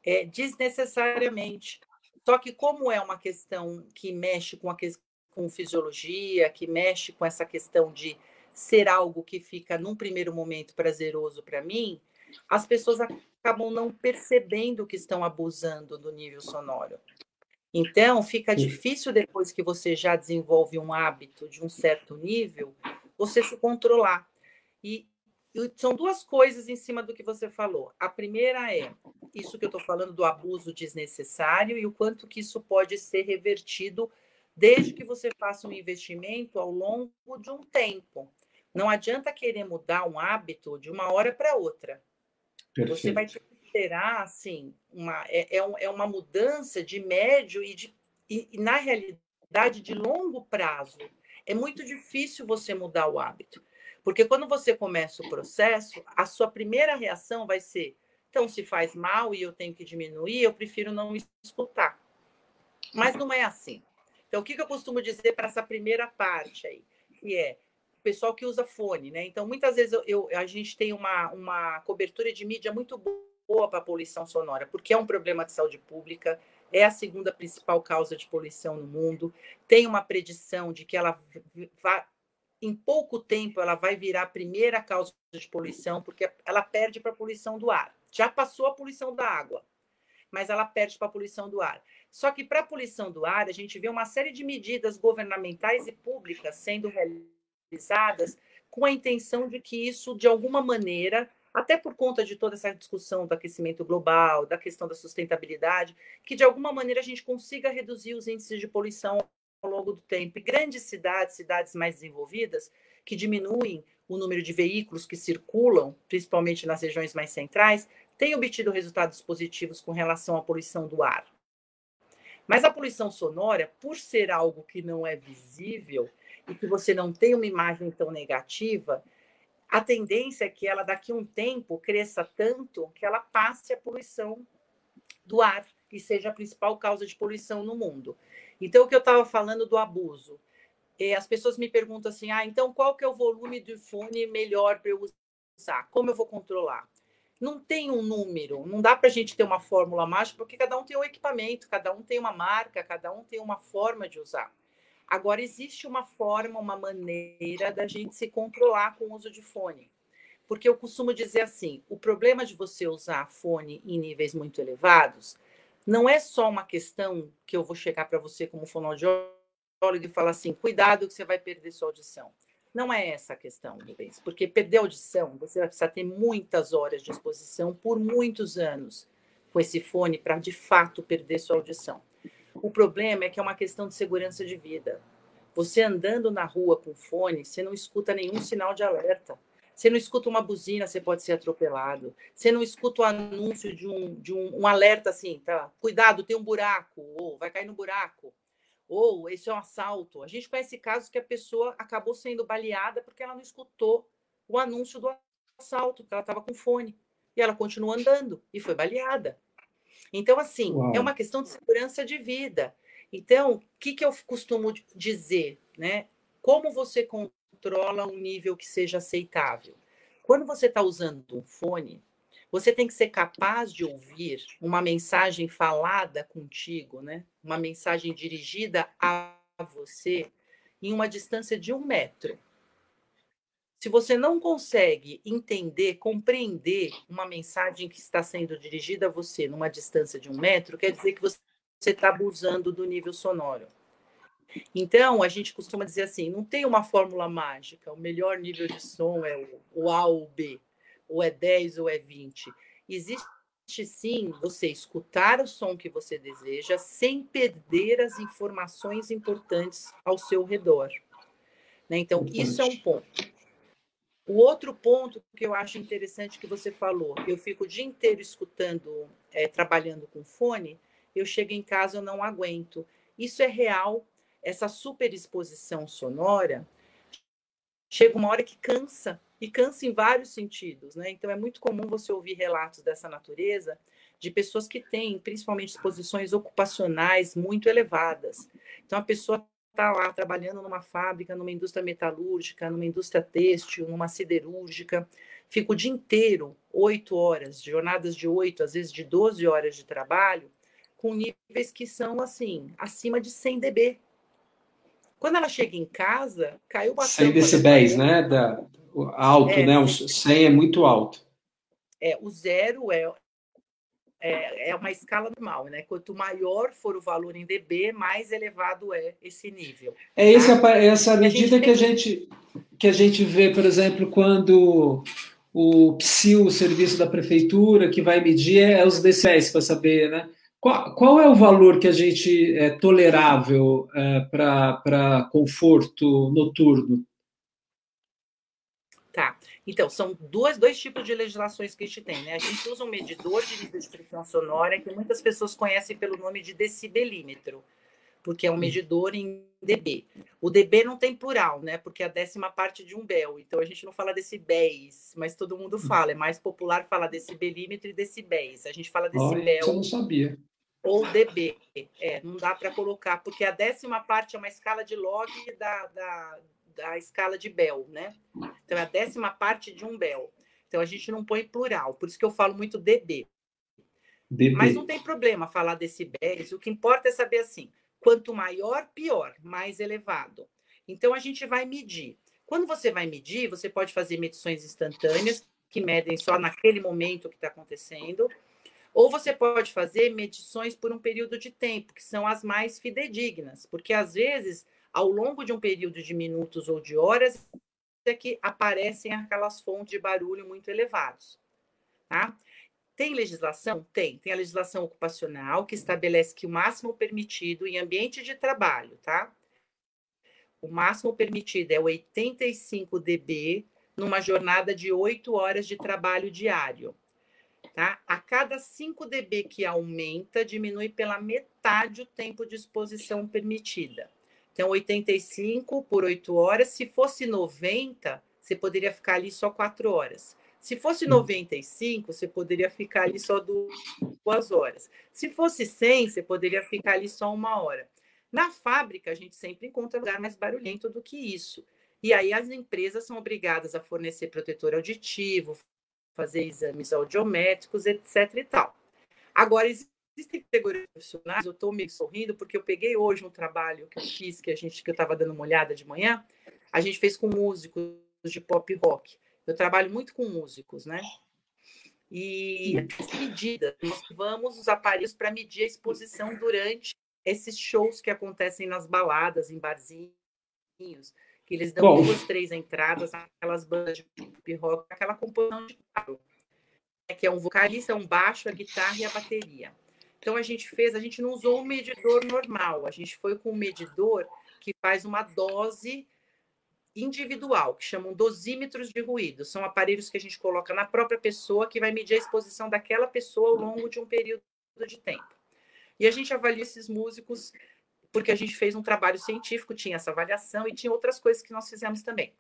é, desnecessariamente. Só que, como é uma questão que mexe com, a, com fisiologia, que mexe com essa questão de ser algo que fica, num primeiro momento, prazeroso para mim, as pessoas acabam não percebendo que estão abusando do nível sonoro. Então, fica difícil depois que você já desenvolve um hábito de um certo nível, você se controlar. E, e são duas coisas em cima do que você falou. A primeira é isso que eu estou falando do abuso desnecessário e o quanto que isso pode ser revertido desde que você faça um investimento ao longo de um tempo. Não adianta querer mudar um hábito de uma hora para outra. Perfeito. Você vai ter será assim uma é, é, é uma mudança de médio e de e, e, na realidade de longo prazo. É muito difícil você mudar o hábito, porque quando você começa o processo, a sua primeira reação vai ser: então se faz mal e eu tenho que diminuir, eu prefiro não escutar. Mas não é assim. Então, o que, que eu costumo dizer para essa primeira parte aí? Que é pessoal que usa fone, né? Então, muitas vezes eu, eu, a gente tem uma, uma cobertura de mídia muito boa para a poluição sonora, porque é um problema de saúde pública, é a segunda principal causa de poluição no mundo, tem uma predição de que ela vai, em pouco tempo ela vai virar a primeira causa de poluição, porque ela perde para a poluição do ar. Já passou a poluição da água, mas ela perde para a poluição do ar. Só que para a poluição do ar, a gente vê uma série de medidas governamentais e públicas sendo realizadas com a intenção de que isso, de alguma maneira, até por conta de toda essa discussão do aquecimento global, da questão da sustentabilidade, que de alguma maneira a gente consiga reduzir os índices de poluição ao longo do tempo. E grandes cidades, cidades mais desenvolvidas, que diminuem o número de veículos que circulam, principalmente nas regiões mais centrais, têm obtido resultados positivos com relação à poluição do ar. Mas a poluição sonora, por ser algo que não é visível e que você não tem uma imagem tão negativa, a tendência é que ela daqui a um tempo cresça tanto que ela passe a poluição do ar e seja a principal causa de poluição no mundo. Então, o que eu estava falando do abuso, é, as pessoas me perguntam assim, ah, então qual que é o volume do fone melhor para eu usar? Como eu vou controlar? não tem um número, não dá para a gente ter uma fórmula mágica, porque cada um tem um equipamento, cada um tem uma marca, cada um tem uma forma de usar. Agora, existe uma forma, uma maneira da gente se controlar com o uso de fone. Porque eu costumo dizer assim: o problema de você usar fone em níveis muito elevados não é só uma questão que eu vou chegar para você como fonoaudiólogo e falar assim: cuidado que você vai perder sua audição. Não é essa a questão, Rubens, porque perder audição, você vai precisar ter muitas horas de exposição por muitos anos com esse fone para de fato perder sua audição. O problema é que é uma questão de segurança de vida. Você andando na rua com fone, você não escuta nenhum sinal de alerta. Você não escuta uma buzina, você pode ser atropelado. Você não escuta o anúncio de um, de um, um alerta assim, tá? Cuidado, tem um buraco, ou vai cair no buraco ou esse é um assalto. A gente conhece casos que a pessoa acabou sendo baleada porque ela não escutou o anúncio do assalto, porque ela estava com fone. E ela continuou andando e foi baleada. Então, assim, é Uau. é uma questão de segurança de vida. Então, o que, que eu costumo dizer? Né? Como você controla um nível que seja aceitável? Quando você está usando um fone, você tem que ser capaz de ouvir uma mensagem falada contigo, né? uma mensagem dirigida a você em uma distância de um metro. Se você não consegue entender, compreender uma mensagem que está sendo dirigida a você numa distância de um metro, quer dizer que você está abusando do nível sonoro. Então, a gente costuma dizer assim: não tem uma fórmula mágica, o melhor nível de som é o A ou o B ou é 10 ou é 20. Existe sim você escutar o som que você deseja sem perder as informações importantes ao seu redor. Né? Então, isso é um ponto. O outro ponto que eu acho interessante que você falou, eu fico o dia inteiro escutando, é, trabalhando com fone, eu chego em casa eu não aguento. Isso é real. Essa superexposição sonora chega uma hora que cansa e cansa em vários sentidos, né? Então é muito comum você ouvir relatos dessa natureza de pessoas que têm, principalmente, exposições ocupacionais muito elevadas. Então a pessoa está lá trabalhando numa fábrica, numa indústria metalúrgica, numa indústria têxtil, numa siderúrgica, fica o dia inteiro, oito horas, jornadas de oito, às vezes de 12 horas de trabalho, com níveis que são, assim, acima de 100 dB. Quando ela chega em casa, caiu bastante. 100 decibéis, né? Da, alto, é, né? O 100 é muito alto. É, o zero é, é, é uma escala normal, né? Quanto maior for o valor em dB, mais elevado é esse nível. É essa, tá? essa medida que a, gente, que a gente vê, por exemplo, quando o PSIL, o serviço da prefeitura, que vai medir é os decibéis para saber, né? Qual, qual, é o valor que a gente é tolerável é, para conforto noturno? Então, são duas, dois tipos de legislações que a gente tem, né? A gente usa um medidor de pressão sonora que muitas pessoas conhecem pelo nome de decibelímetro, porque é um medidor em dB. O dB não tem plural, né? Porque é a décima parte de um bel. Então a gente não fala decibéis, mas todo mundo fala. É mais popular falar decibelímetro e decibéis. A gente fala decibel. Oh, eu não sabia. ou dB. É, não dá para colocar, porque a décima parte é uma escala de log da, da, da escala de Bell, né? Então, é a décima parte de um Bell. Então, a gente não põe plural, por isso que eu falo muito dB. dB. Mas não tem problema falar decibéis, o que importa é saber assim, quanto maior, pior, mais elevado. Então, a gente vai medir. Quando você vai medir, você pode fazer medições instantâneas, que medem só naquele momento que está acontecendo, ou você pode fazer medições por um período de tempo, que são as mais fidedignas, porque às vezes, ao longo de um período de minutos ou de horas, é que aparecem aquelas fontes de barulho muito elevados. Tá? Tem legislação? Tem. Tem a legislação ocupacional, que estabelece que o máximo permitido em ambiente de trabalho, tá? O máximo permitido é 85 dB numa jornada de 8 horas de trabalho diário. Tá? A cada 5 dB que aumenta, diminui pela metade o tempo de exposição permitida. Então, 85 por 8 horas. Se fosse 90, você poderia ficar ali só 4 horas. Se fosse 95, você poderia ficar ali só duas horas. Se fosse 100, você poderia ficar ali só uma hora. Na fábrica, a gente sempre encontra lugar mais barulhento do que isso. E aí as empresas são obrigadas a fornecer protetor auditivo, fazer exames audiométricos, etc. e tal. Agora, existem categorias profissionais, eu estou meio sorrindo, porque eu peguei hoje um trabalho que eu fiz, que a gente que eu estava dando uma olhada de manhã, a gente fez com músicos de pop rock. Eu trabalho muito com músicos, né? E as medidas, nós vamos os aparelhos para medir a exposição durante esses shows que acontecem nas baladas, em barzinhos, que eles dão Bom. duas, três entradas aquelas bandas de pop rock, aquela composição de carro, né, que é um vocalista, um baixo, a guitarra e a bateria. Então a gente fez, a gente não usou um medidor normal, a gente foi com um medidor que faz uma dose individual, que chamam dosímetros de ruído. São aparelhos que a gente coloca na própria pessoa que vai medir a exposição daquela pessoa ao longo de um período de tempo. E a gente avalia esses músicos porque a gente fez um trabalho científico, tinha essa avaliação e tinha outras coisas que nós fizemos também.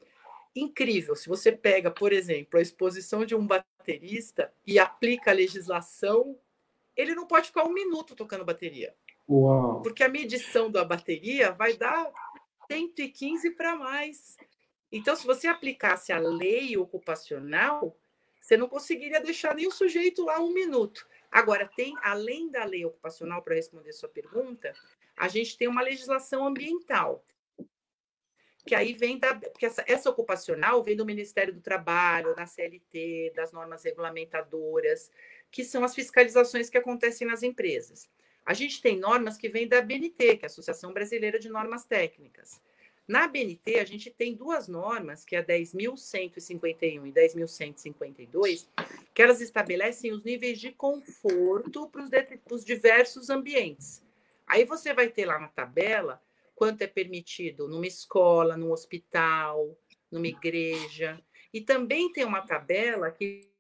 Incrível, se você pega, por exemplo, a exposição de um baterista e aplica a legislação, ele não pode ficar um minuto tocando bateria. Uau. Porque a medição da bateria vai dar 115 para mais. Então, se você aplicasse a lei ocupacional, você não conseguiria deixar o sujeito lá um minuto. Agora, tem, além da lei ocupacional, para responder sua pergunta, a gente tem uma legislação ambiental, que aí vem da. Porque essa, essa ocupacional vem do Ministério do Trabalho, da CLT, das normas regulamentadoras, que são as fiscalizações que acontecem nas empresas. A gente tem normas que vêm da BNT, que é a Associação Brasileira de Normas Técnicas. Na BNT, a gente tem duas normas, que é a 10.151 e 10.152, que elas estabelecem os níveis de conforto para os diversos ambientes. Aí você vai ter lá na tabela quanto é permitido numa escola, num hospital, numa igreja. E também tem uma tabela que,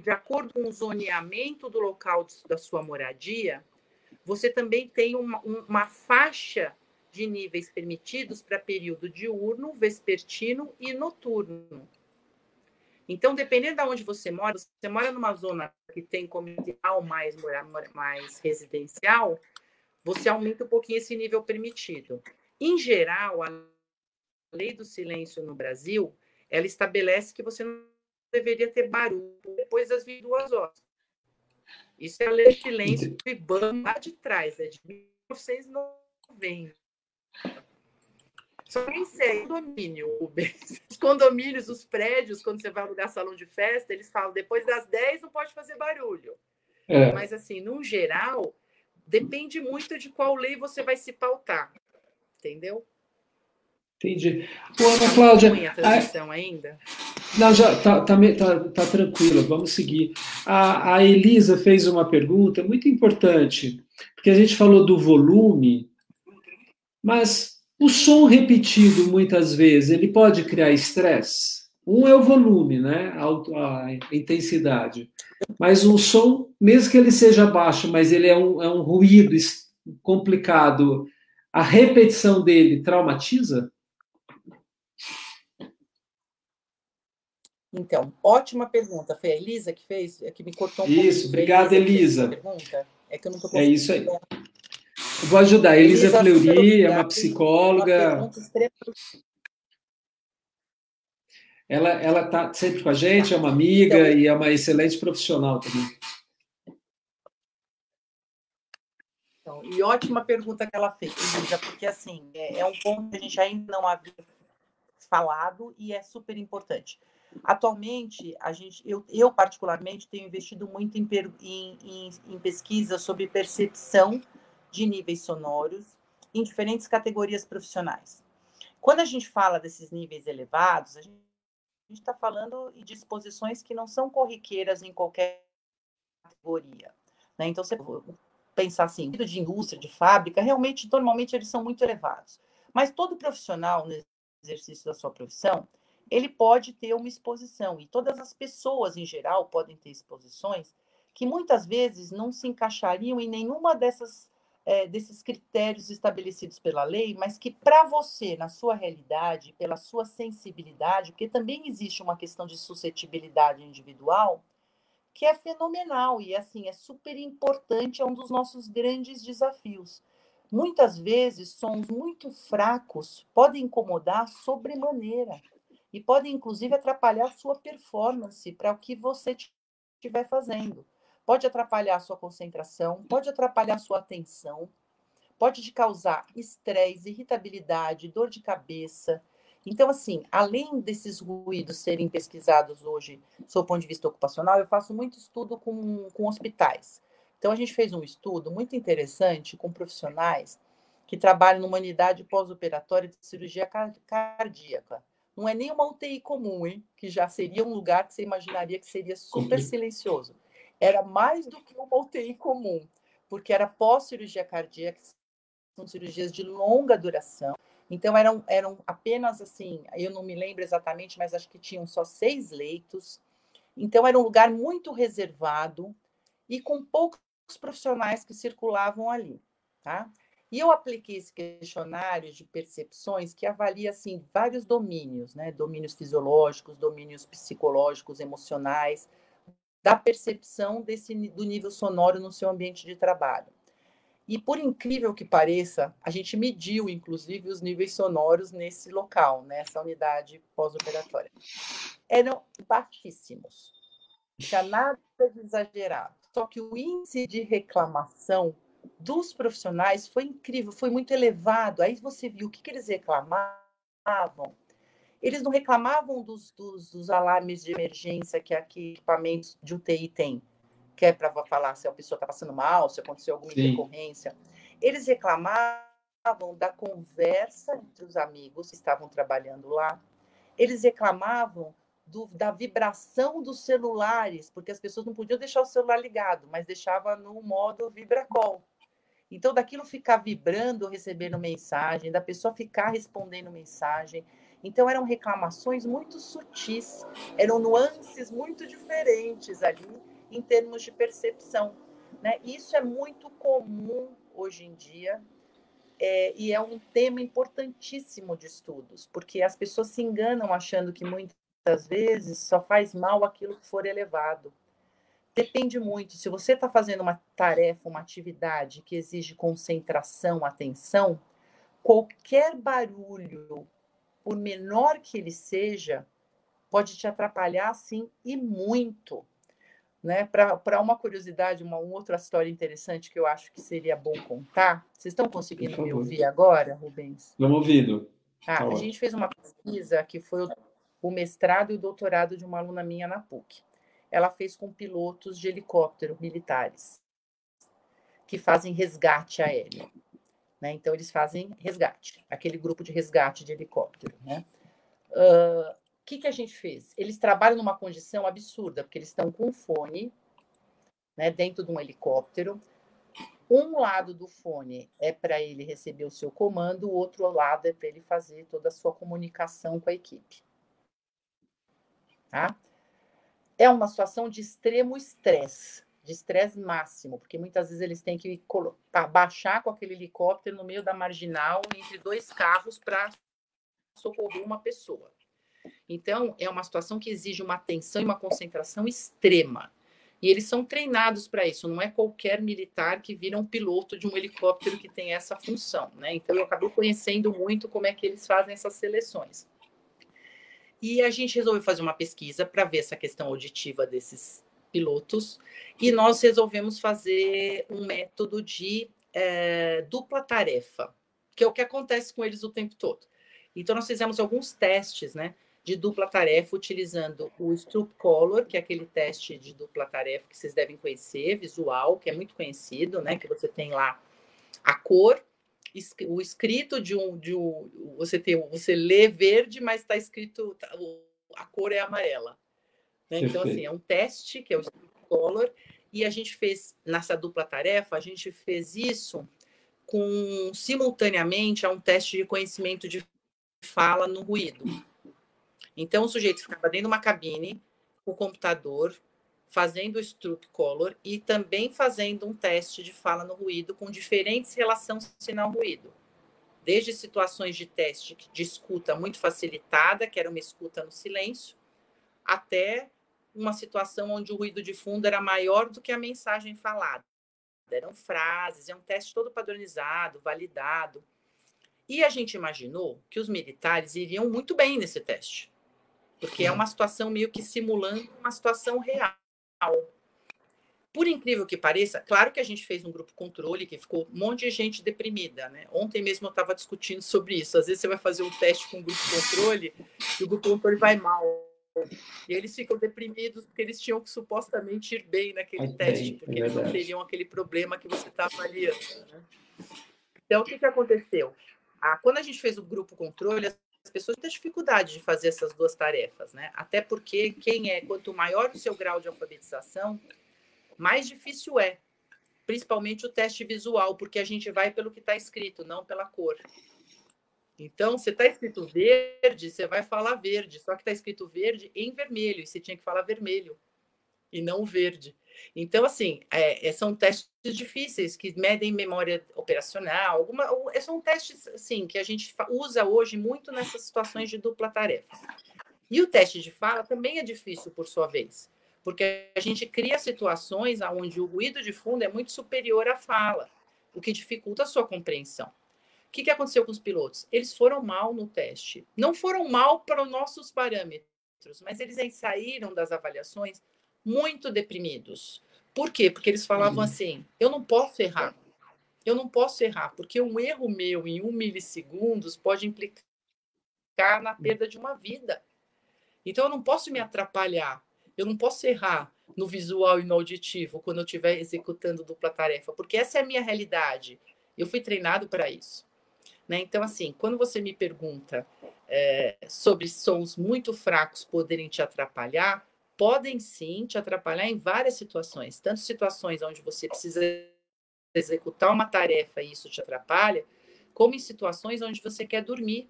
de acordo com o zoneamento do local da sua moradia, você também tem uma, uma faixa de níveis permitidos para período diurno, vespertino e noturno. Então, dependendo de onde você mora, você mora numa zona que tem comercial mais, mais residencial, você aumenta um pouquinho esse nível permitido. Em geral, a lei do silêncio no Brasil, ela estabelece que você não deveria ter barulho depois das 22 horas. Isso é a lei silêncio do IBAN lá de trás, é de 1990. Só que isso é condomínio, [LAUGHS] Os condomínios, os prédios, quando você vai alugar salão de festa, eles falam depois das 10 não pode fazer barulho. É. Mas, assim, no geral, Depende muito de qual lei você vai se pautar, entendeu? Entendi. Pô, Ana Cláudia. A... ainda? Não, já tá, tá, tá, tá tranquila, vamos seguir. A, a Elisa fez uma pergunta muito importante, porque a gente falou do volume, mas o som repetido muitas vezes ele pode criar estresse? Um é o volume, né? A, a intensidade. Mas o som, mesmo que ele seja baixo, mas ele é um, é um ruído complicado, a repetição dele traumatiza? Então, ótima pergunta. Foi a Elisa que fez, que me cortou um Isso, obrigada, Elisa. É que eu não tô É isso aí. Eu vou ajudar. Elisa, Elisa Fleury é uma psicóloga. Uma ela ela está sempre com a gente, é uma amiga então, e é uma excelente profissional também. Então, e ótima pergunta que ela fez, Elisa, porque assim é, é um ponto que a gente ainda não havia falado e é super importante. Atualmente, a gente, eu, eu particularmente tenho investido muito em, em, em, em pesquisa sobre percepção de níveis sonoros em diferentes categorias profissionais. Quando a gente fala desses níveis elevados, a gente está falando de exposições que não são corriqueiras em qualquer categoria. Né? Então, você pensar assim, de indústria, de fábrica, realmente, normalmente, eles são muito elevados. Mas todo profissional, no exercício da sua profissão, ele pode ter uma exposição. E todas as pessoas, em geral, podem ter exposições que muitas vezes não se encaixariam em nenhuma dessas é, desses critérios estabelecidos pela lei, mas que para você, na sua realidade, pela sua sensibilidade, porque também existe uma questão de suscetibilidade individual, que é fenomenal e assim é super importante, é um dos nossos grandes desafios. Muitas vezes sons muito fracos podem incomodar sobremaneira e podem inclusive atrapalhar sua performance para o que você estiver fazendo pode atrapalhar sua concentração, pode atrapalhar sua atenção, pode te causar estresse, irritabilidade, dor de cabeça. Então, assim, além desses ruídos serem pesquisados hoje, sob o ponto de vista ocupacional, eu faço muito estudo com, com hospitais. Então, a gente fez um estudo muito interessante com profissionais que trabalham numa unidade pós-operatória de cirurgia cardíaca. Não é nem uma UTI comum, hein? Que já seria um lugar que você imaginaria que seria super silencioso era mais do que uma UTI comum, porque era pós-cirurgia cardíaca, são cirurgias de longa duração. Então, eram, eram apenas assim, eu não me lembro exatamente, mas acho que tinham só seis leitos. Então, era um lugar muito reservado e com poucos profissionais que circulavam ali, tá? E eu apliquei esse questionário de percepções que avalia assim vários domínios, né? Domínios fisiológicos, domínios psicológicos, emocionais, da percepção desse, do nível sonoro no seu ambiente de trabalho. E por incrível que pareça, a gente mediu, inclusive, os níveis sonoros nesse local, nessa unidade pós-operatória. Eram baixíssimos. Tinha nada de exagerado. Só que o índice de reclamação dos profissionais foi incrível, foi muito elevado. Aí você viu o que, que eles reclamavam eles não reclamavam dos, dos, dos alarmes de emergência que aqui equipamentos de UTI têm, que é para falar se a pessoa está passando mal, se aconteceu alguma Sim. intercorrência. Eles reclamavam da conversa entre os amigos que estavam trabalhando lá. Eles reclamavam do, da vibração dos celulares, porque as pessoas não podiam deixar o celular ligado, mas deixava no modo vibracol. Então, daquilo ficar vibrando, recebendo mensagem, da pessoa ficar respondendo mensagem. Então, eram reclamações muito sutis, eram nuances muito diferentes ali em termos de percepção. Né? Isso é muito comum hoje em dia é, e é um tema importantíssimo de estudos, porque as pessoas se enganam achando que muitas vezes só faz mal aquilo que for elevado. Depende muito. Se você está fazendo uma tarefa, uma atividade que exige concentração, atenção, qualquer barulho por menor que ele seja, pode te atrapalhar, sim, e muito. Né? Para uma curiosidade, uma, uma outra história interessante que eu acho que seria bom contar. Vocês estão conseguindo me ouvir agora, Rubens? Estamos ouvindo. Ah, a gente fez uma pesquisa que foi o, o mestrado e o doutorado de uma aluna minha na PUC. Ela fez com pilotos de helicóptero militares que fazem resgate aéreo. Né? Então, eles fazem resgate, aquele grupo de resgate de helicóptero. O né? uh, que, que a gente fez? Eles trabalham numa condição absurda, porque eles estão com fone né, dentro de um helicóptero. Um lado do fone é para ele receber o seu comando, o outro lado é para ele fazer toda a sua comunicação com a equipe. Tá? É uma situação de extremo estresse de estresse máximo, porque muitas vezes eles têm que baixar com aquele helicóptero no meio da marginal entre dois carros para socorrer uma pessoa. Então, é uma situação que exige uma atenção e uma concentração extrema. E eles são treinados para isso, não é qualquer militar que vira um piloto de um helicóptero que tem essa função, né? Então eu acabei conhecendo muito como é que eles fazem essas seleções. E a gente resolveu fazer uma pesquisa para ver essa questão auditiva desses pilotos, e nós resolvemos fazer um método de é, dupla tarefa, que é o que acontece com eles o tempo todo. Então, nós fizemos alguns testes, né? de dupla tarefa utilizando o Stroop Color, que é aquele teste de dupla tarefa que vocês devem conhecer, visual, que é muito conhecido, né? Que você tem lá a cor, o escrito de um, de um você tem, você lê verde, mas está escrito tá, a cor é amarela. Né? Então assim é um teste que é o Color e a gente fez nessa dupla tarefa, a gente fez isso com simultaneamente a um teste de conhecimento de fala no ruído. Então, o sujeito ficava dentro de uma cabine, com o computador, fazendo o Stroop Color e também fazendo um teste de fala no ruído com diferentes relações sinal-ruído. Desde situações de teste de escuta muito facilitada, que era uma escuta no silêncio, até uma situação onde o ruído de fundo era maior do que a mensagem falada. Eram frases, é um teste todo padronizado, validado. E a gente imaginou que os militares iriam muito bem nesse teste porque é uma situação meio que simulando uma situação real. Por incrível que pareça, claro que a gente fez um grupo controle que ficou um monte de gente deprimida, né? Ontem mesmo eu estava discutindo sobre isso. Às vezes você vai fazer um teste com o grupo controle e o grupo controle vai mal. E eles ficam deprimidos porque eles tinham que supostamente ir bem naquele okay, teste, porque é eles não teriam aquele problema que você está avaliando. Né? Então, o que, que aconteceu? Ah, quando a gente fez o grupo controle, as pessoas têm dificuldade de fazer essas duas tarefas, né? Até porque quem é, quanto maior o seu grau de alfabetização, mais difícil é, principalmente o teste visual, porque a gente vai pelo que está escrito, não pela cor. Então, se está escrito verde, você vai falar verde, só que está escrito verde em vermelho, e você tinha que falar vermelho, e não verde. Então, assim, é, é, são testes difíceis que medem memória operacional, alguma, é, são testes assim, que a gente usa hoje muito nessas situações de dupla tarefa. E o teste de fala também é difícil, por sua vez, porque a gente cria situações onde o ruído de fundo é muito superior à fala, o que dificulta a sua compreensão. O que, que aconteceu com os pilotos? Eles foram mal no teste. Não foram mal para os nossos parâmetros, mas eles saíram das avaliações muito deprimidos. Por quê? Porque eles falavam uhum. assim: eu não posso errar. Eu não posso errar, porque um erro meu em um milissegundos pode implicar na perda de uma vida. Então eu não posso me atrapalhar. Eu não posso errar no visual e no auditivo quando eu estiver executando dupla tarefa, porque essa é a minha realidade. Eu fui treinado para isso. Né? Então, assim, quando você me pergunta é, sobre sons muito fracos poderem te atrapalhar, podem sim te atrapalhar em várias situações, tanto situações onde você precisa executar uma tarefa e isso te atrapalha, como em situações onde você quer dormir.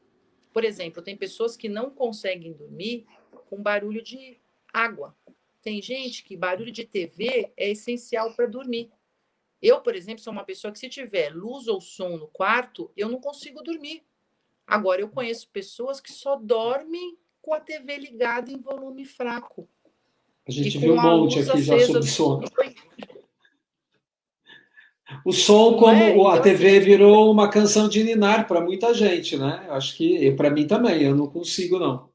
Por exemplo, tem pessoas que não conseguem dormir com barulho de água. Tem gente que barulho de TV é essencial para dormir. Eu, por exemplo, sou uma pessoa que se tiver luz ou som no quarto, eu não consigo dormir. Agora, eu conheço pessoas que só dormem com a TV ligada em volume fraco. A gente viu um monte aqui já sobre som. O som, como é, então, a TV assim, virou uma canção de ninar para muita gente, né? Acho que para mim também, eu não consigo, não.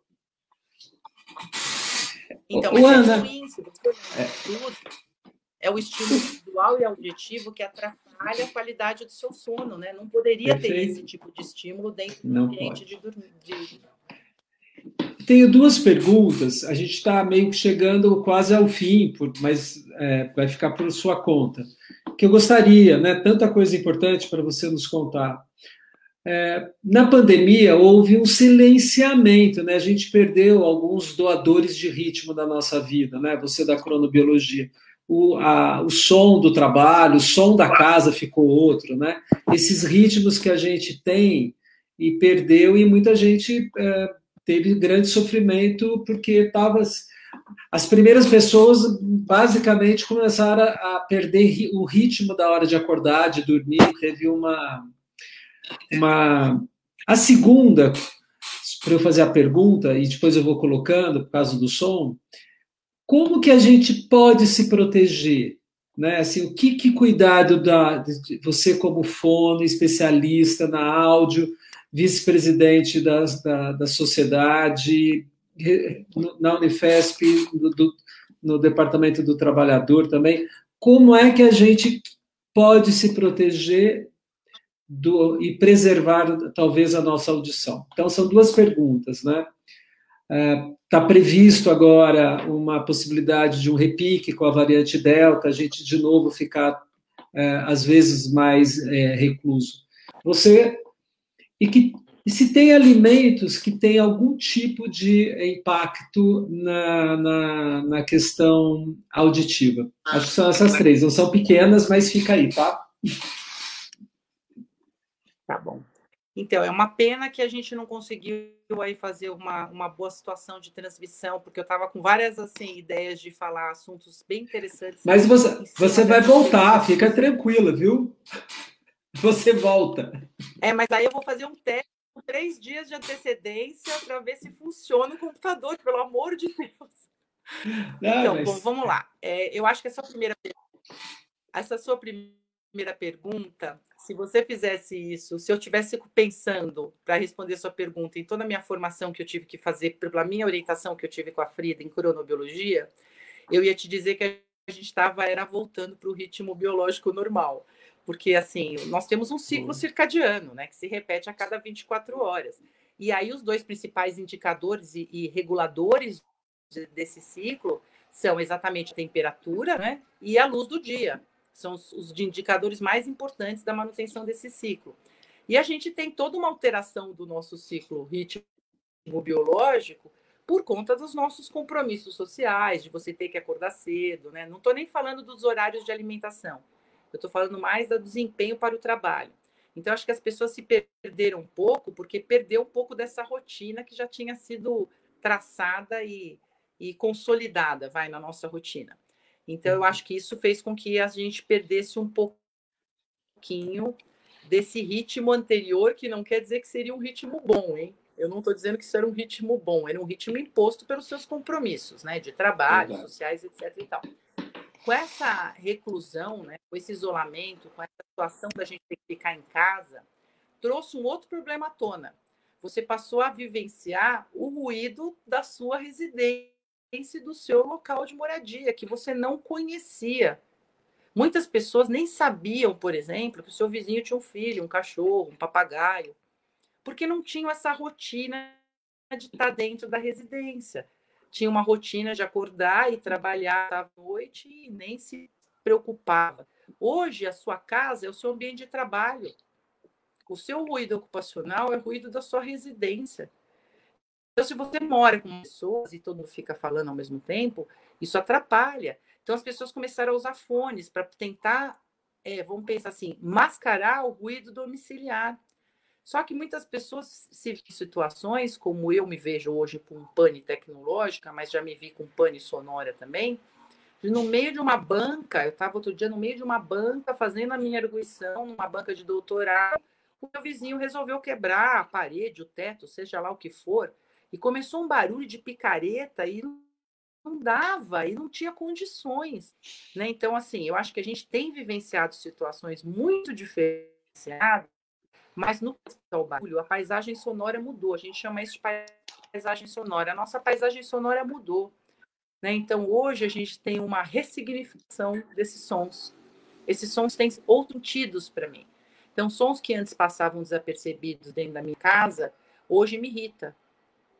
Então, Ana, é ruim, você é. É o estímulo visual e auditivo que atrapalha a qualidade do seu sono, né? Não poderia Perfeito. ter esse tipo de estímulo dentro do ambiente de, de, tenho duas perguntas. A gente está meio que chegando quase ao fim, mas é, vai ficar por sua conta. Que eu gostaria, né? Tanta coisa importante para você nos contar. É, na pandemia houve um silenciamento, né? A gente perdeu alguns doadores de ritmo da nossa vida, né? Você da cronobiologia. O, a, o som do trabalho, o som da casa ficou outro, né? Esses ritmos que a gente tem e perdeu e muita gente é, teve grande sofrimento porque estava as primeiras pessoas basicamente começaram a perder o ritmo da hora de acordar, de dormir, teve uma uma a segunda para eu fazer a pergunta e depois eu vou colocando por causa do som. como que a gente pode se proteger? Né? Assim, o que, que cuidado da, de você como fono, especialista na áudio, vice-presidente da, da, da, sociedade, na Unifesp, do, do, no Departamento do Trabalhador também, como é que a gente pode se proteger do, e preservar, talvez, a nossa audição? Então, são duas perguntas, né? Está é, previsto agora uma possibilidade de um repique com a variante Delta, a gente de novo ficar, é, às vezes, mais é, recluso. Você. E, que, e se tem alimentos que têm algum tipo de impacto na, na, na questão auditiva? Acho que são essas três. Não são pequenas, mas fica aí, tá? Tá bom. Então, é uma pena que a gente não conseguiu aí fazer uma, uma boa situação de transmissão, porque eu estava com várias assim, ideias de falar assuntos bem interessantes. Mas você, você vai voltar, fica tranquila, viu? [LAUGHS] Você volta. É, mas aí eu vou fazer um teste com três dias de antecedência para ver se funciona o computador, pelo amor de Deus. [LAUGHS] Não, então, mas... bom, vamos lá. É, eu acho que essa primeira essa sua primeira pergunta se você fizesse isso, se eu tivesse pensando para responder sua pergunta em toda a minha formação que eu tive que fazer, pela minha orientação que eu tive com a Frida em cronobiologia, eu ia te dizer que a gente estava era voltando para o ritmo biológico normal. Porque assim, nós temos um ciclo circadiano, né, que se repete a cada 24 horas. E aí os dois principais indicadores e, e reguladores desse ciclo são exatamente a temperatura, né, e a luz do dia são os, os indicadores mais importantes da manutenção desse ciclo. E a gente tem toda uma alteração do nosso ciclo ritmo biológico por conta dos nossos compromissos sociais, de você ter que acordar cedo, né? Não estou nem falando dos horários de alimentação, eu estou falando mais do desempenho para o trabalho. Então, acho que as pessoas se perderam um pouco, porque perdeu um pouco dessa rotina que já tinha sido traçada e, e consolidada, vai, na nossa rotina. Então, eu uhum. acho que isso fez com que a gente perdesse um pouquinho desse ritmo anterior, que não quer dizer que seria um ritmo bom, hein? Eu não estou dizendo que isso era um ritmo bom, era um ritmo imposto pelos seus compromissos, né? De trabalho, sociais, etc. E tal. Com essa reclusão, né? com esse isolamento, com essa situação da gente ter que ficar em casa, trouxe um outro problema à tona. Você passou a vivenciar o ruído da sua residência do seu local de moradia, que você não conhecia. Muitas pessoas nem sabiam, por exemplo, que o seu vizinho tinha um filho, um cachorro, um papagaio, porque não tinham essa rotina de estar dentro da residência. Tinha uma rotina de acordar e trabalhar à noite e nem se preocupava. Hoje, a sua casa é o seu ambiente de trabalho. O seu ruído ocupacional é o ruído da sua residência. Então, se você mora com pessoas e todo mundo fica falando ao mesmo tempo, isso atrapalha. Então, as pessoas começaram a usar fones para tentar, é, vamos pensar assim, mascarar o ruído domiciliar. Só que muitas pessoas se em situações, como eu me vejo hoje com pane tecnológica, mas já me vi com pane sonora também, no meio de uma banca, eu estava outro dia no meio de uma banca fazendo a minha arguição, numa banca de doutorado, o meu vizinho resolveu quebrar a parede, o teto, seja lá o que for, e começou um barulho de picareta e não dava e não tinha condições, né? Então, assim, eu acho que a gente tem vivenciado situações muito diferenciadas, mas no barulho, a paisagem sonora mudou. A gente chama isso de paisagem sonora. A nossa paisagem sonora mudou, né? Então, hoje a gente tem uma ressignificação desses sons. Esses sons têm outros sentidos para mim. Então, sons que antes passavam desapercebidos dentro da minha casa, hoje me irrita.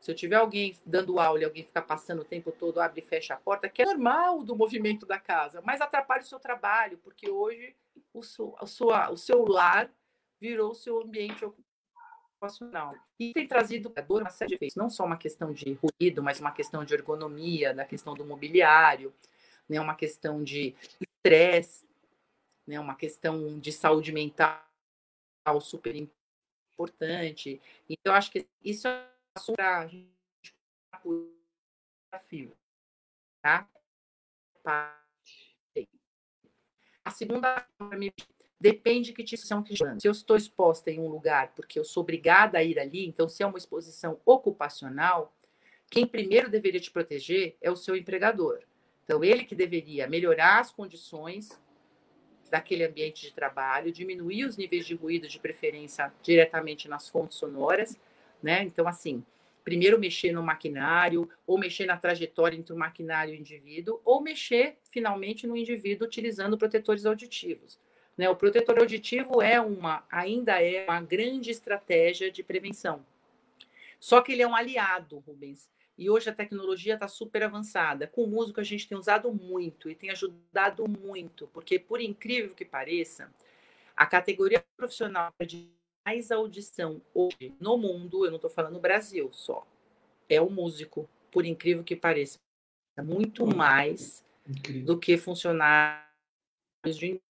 Se eu tiver alguém dando aula e alguém ficar passando o tempo todo, abre e fecha a porta, que é normal do movimento da casa, mas atrapalha o seu trabalho, porque hoje o, sua, o seu lar virou seu ambiente ocupacional. E tem trazido uma série de efeitos, não só uma questão de ruído, mas uma questão de ergonomia, da questão do mobiliário, né, uma questão de estresse, né, uma questão de saúde mental super importante. Então, acho que isso é para a desafio, tá? A segunda depende de que tipo são que Se eu estou exposta em um lugar porque eu sou obrigada a ir ali, então se é uma exposição ocupacional, quem primeiro deveria te proteger é o seu empregador. Então, ele que deveria melhorar as condições daquele ambiente de trabalho, diminuir os níveis de ruído, de preferência diretamente nas fontes sonoras, né? Então, assim, primeiro mexer no maquinário, ou mexer na trajetória entre o maquinário e o indivíduo, ou mexer finalmente no indivíduo utilizando protetores auditivos. Né? O protetor auditivo é uma, ainda é uma grande estratégia de prevenção. Só que ele é um aliado, Rubens. E hoje a tecnologia está super avançada. Com o músico a gente tem usado muito e tem ajudado muito, porque por incrível que pareça, a categoria profissional de mais audição hoje no mundo, eu não estou falando no Brasil só, é o músico, por incrível que pareça. É muito mais incrível. do que funcionários de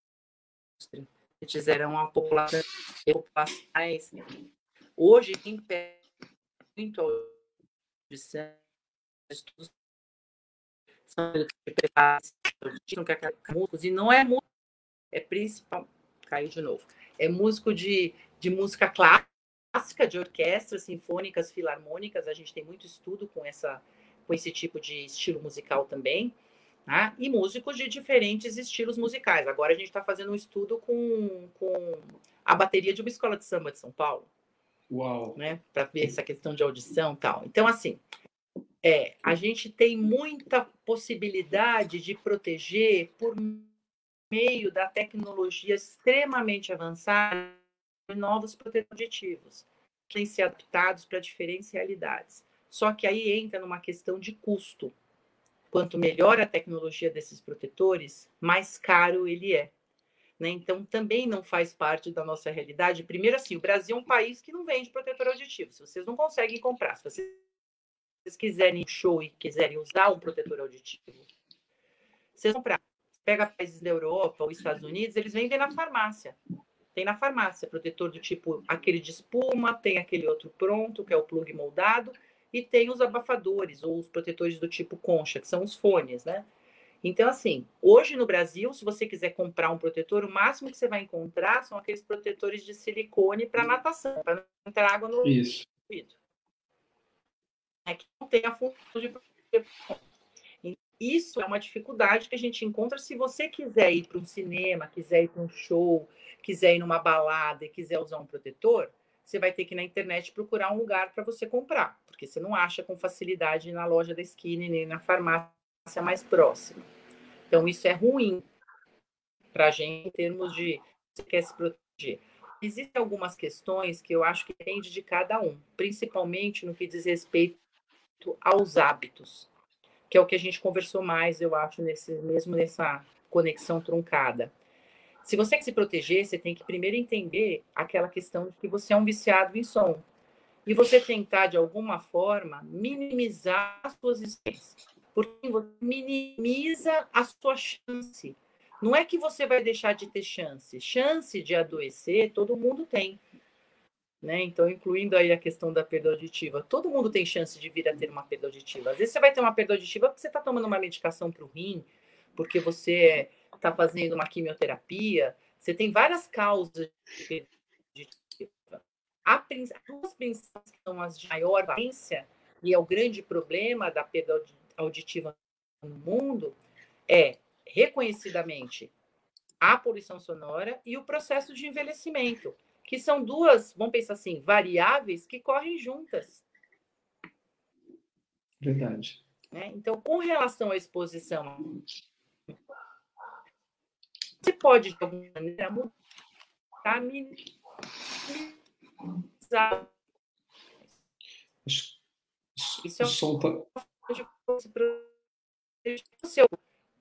indústria. Eles eram a população mais. Hoje, quem pede muito audição, estudos são preparados, e não é músico, é principal. Caiu de novo. É músico de de música clássica, de orquestras sinfônicas, filarmônicas. A gente tem muito estudo com, essa, com esse tipo de estilo musical também. Né? E músicos de diferentes estilos musicais. Agora a gente está fazendo um estudo com, com a bateria de uma escola de samba de São Paulo. Uau! Né? Para ver essa questão de audição tal. Então, assim, é, a gente tem muita possibilidade de proteger por meio da tecnologia extremamente avançada novos protetores auditivos, que têm ser adaptados para diferentes realidades. Só que aí entra numa questão de custo. Quanto melhor a tecnologia desses protetores, mais caro ele é. Né? Então, também não faz parte da nossa realidade. Primeiro, assim, o Brasil é um país que não vende protetor auditivo. Se vocês não conseguem comprar, se vocês quiserem show e quiserem usar um protetor auditivo, vocês comprar. Pega países da Europa ou Estados Unidos, eles vendem na farmácia. Tem na farmácia protetor do tipo aquele de espuma, tem aquele outro pronto, que é o plug moldado, e tem os abafadores ou os protetores do tipo concha, que são os fones, né? Então, assim, hoje no Brasil, se você quiser comprar um protetor, o máximo que você vai encontrar são aqueles protetores de silicone para natação, para não entrar água no Isso. ouvido. É que não tem a função de Isso é uma dificuldade que a gente encontra se você quiser ir para um cinema, quiser ir para um show, quiser ir numa balada e quiser usar um protetor, você vai ter que ir na internet procurar um lugar para você comprar, porque você não acha com facilidade na loja da esquina nem na farmácia mais próxima. Então, isso é ruim para a gente em termos de você quer se proteger. Existem algumas questões que eu acho que depende de cada um, principalmente no que diz respeito aos hábitos, que é o que a gente conversou mais, eu acho, nesse, mesmo nessa conexão truncada. Se você quer se proteger, você tem que primeiro entender aquela questão de que você é um viciado em som. E você tentar, de alguma forma, minimizar as suas experiências. Porque você minimiza a sua chance. Não é que você vai deixar de ter chance. Chance de adoecer, todo mundo tem. Né? Então, incluindo aí a questão da perda auditiva. Todo mundo tem chance de vir a ter uma perda auditiva. Às vezes você vai ter uma perda auditiva porque você está tomando uma medicação para o rim, porque você é está fazendo uma quimioterapia, você tem várias causas de duas principais que são as de maior valência, e é o grande problema da perda auditiva no mundo, é reconhecidamente a poluição sonora e o processo de envelhecimento, que são duas, vamos pensar assim, variáveis que correm juntas. Verdade. Né? Então, com relação à exposição você pode, de alguma maneira, mudar, minimizar. Isso é um seu,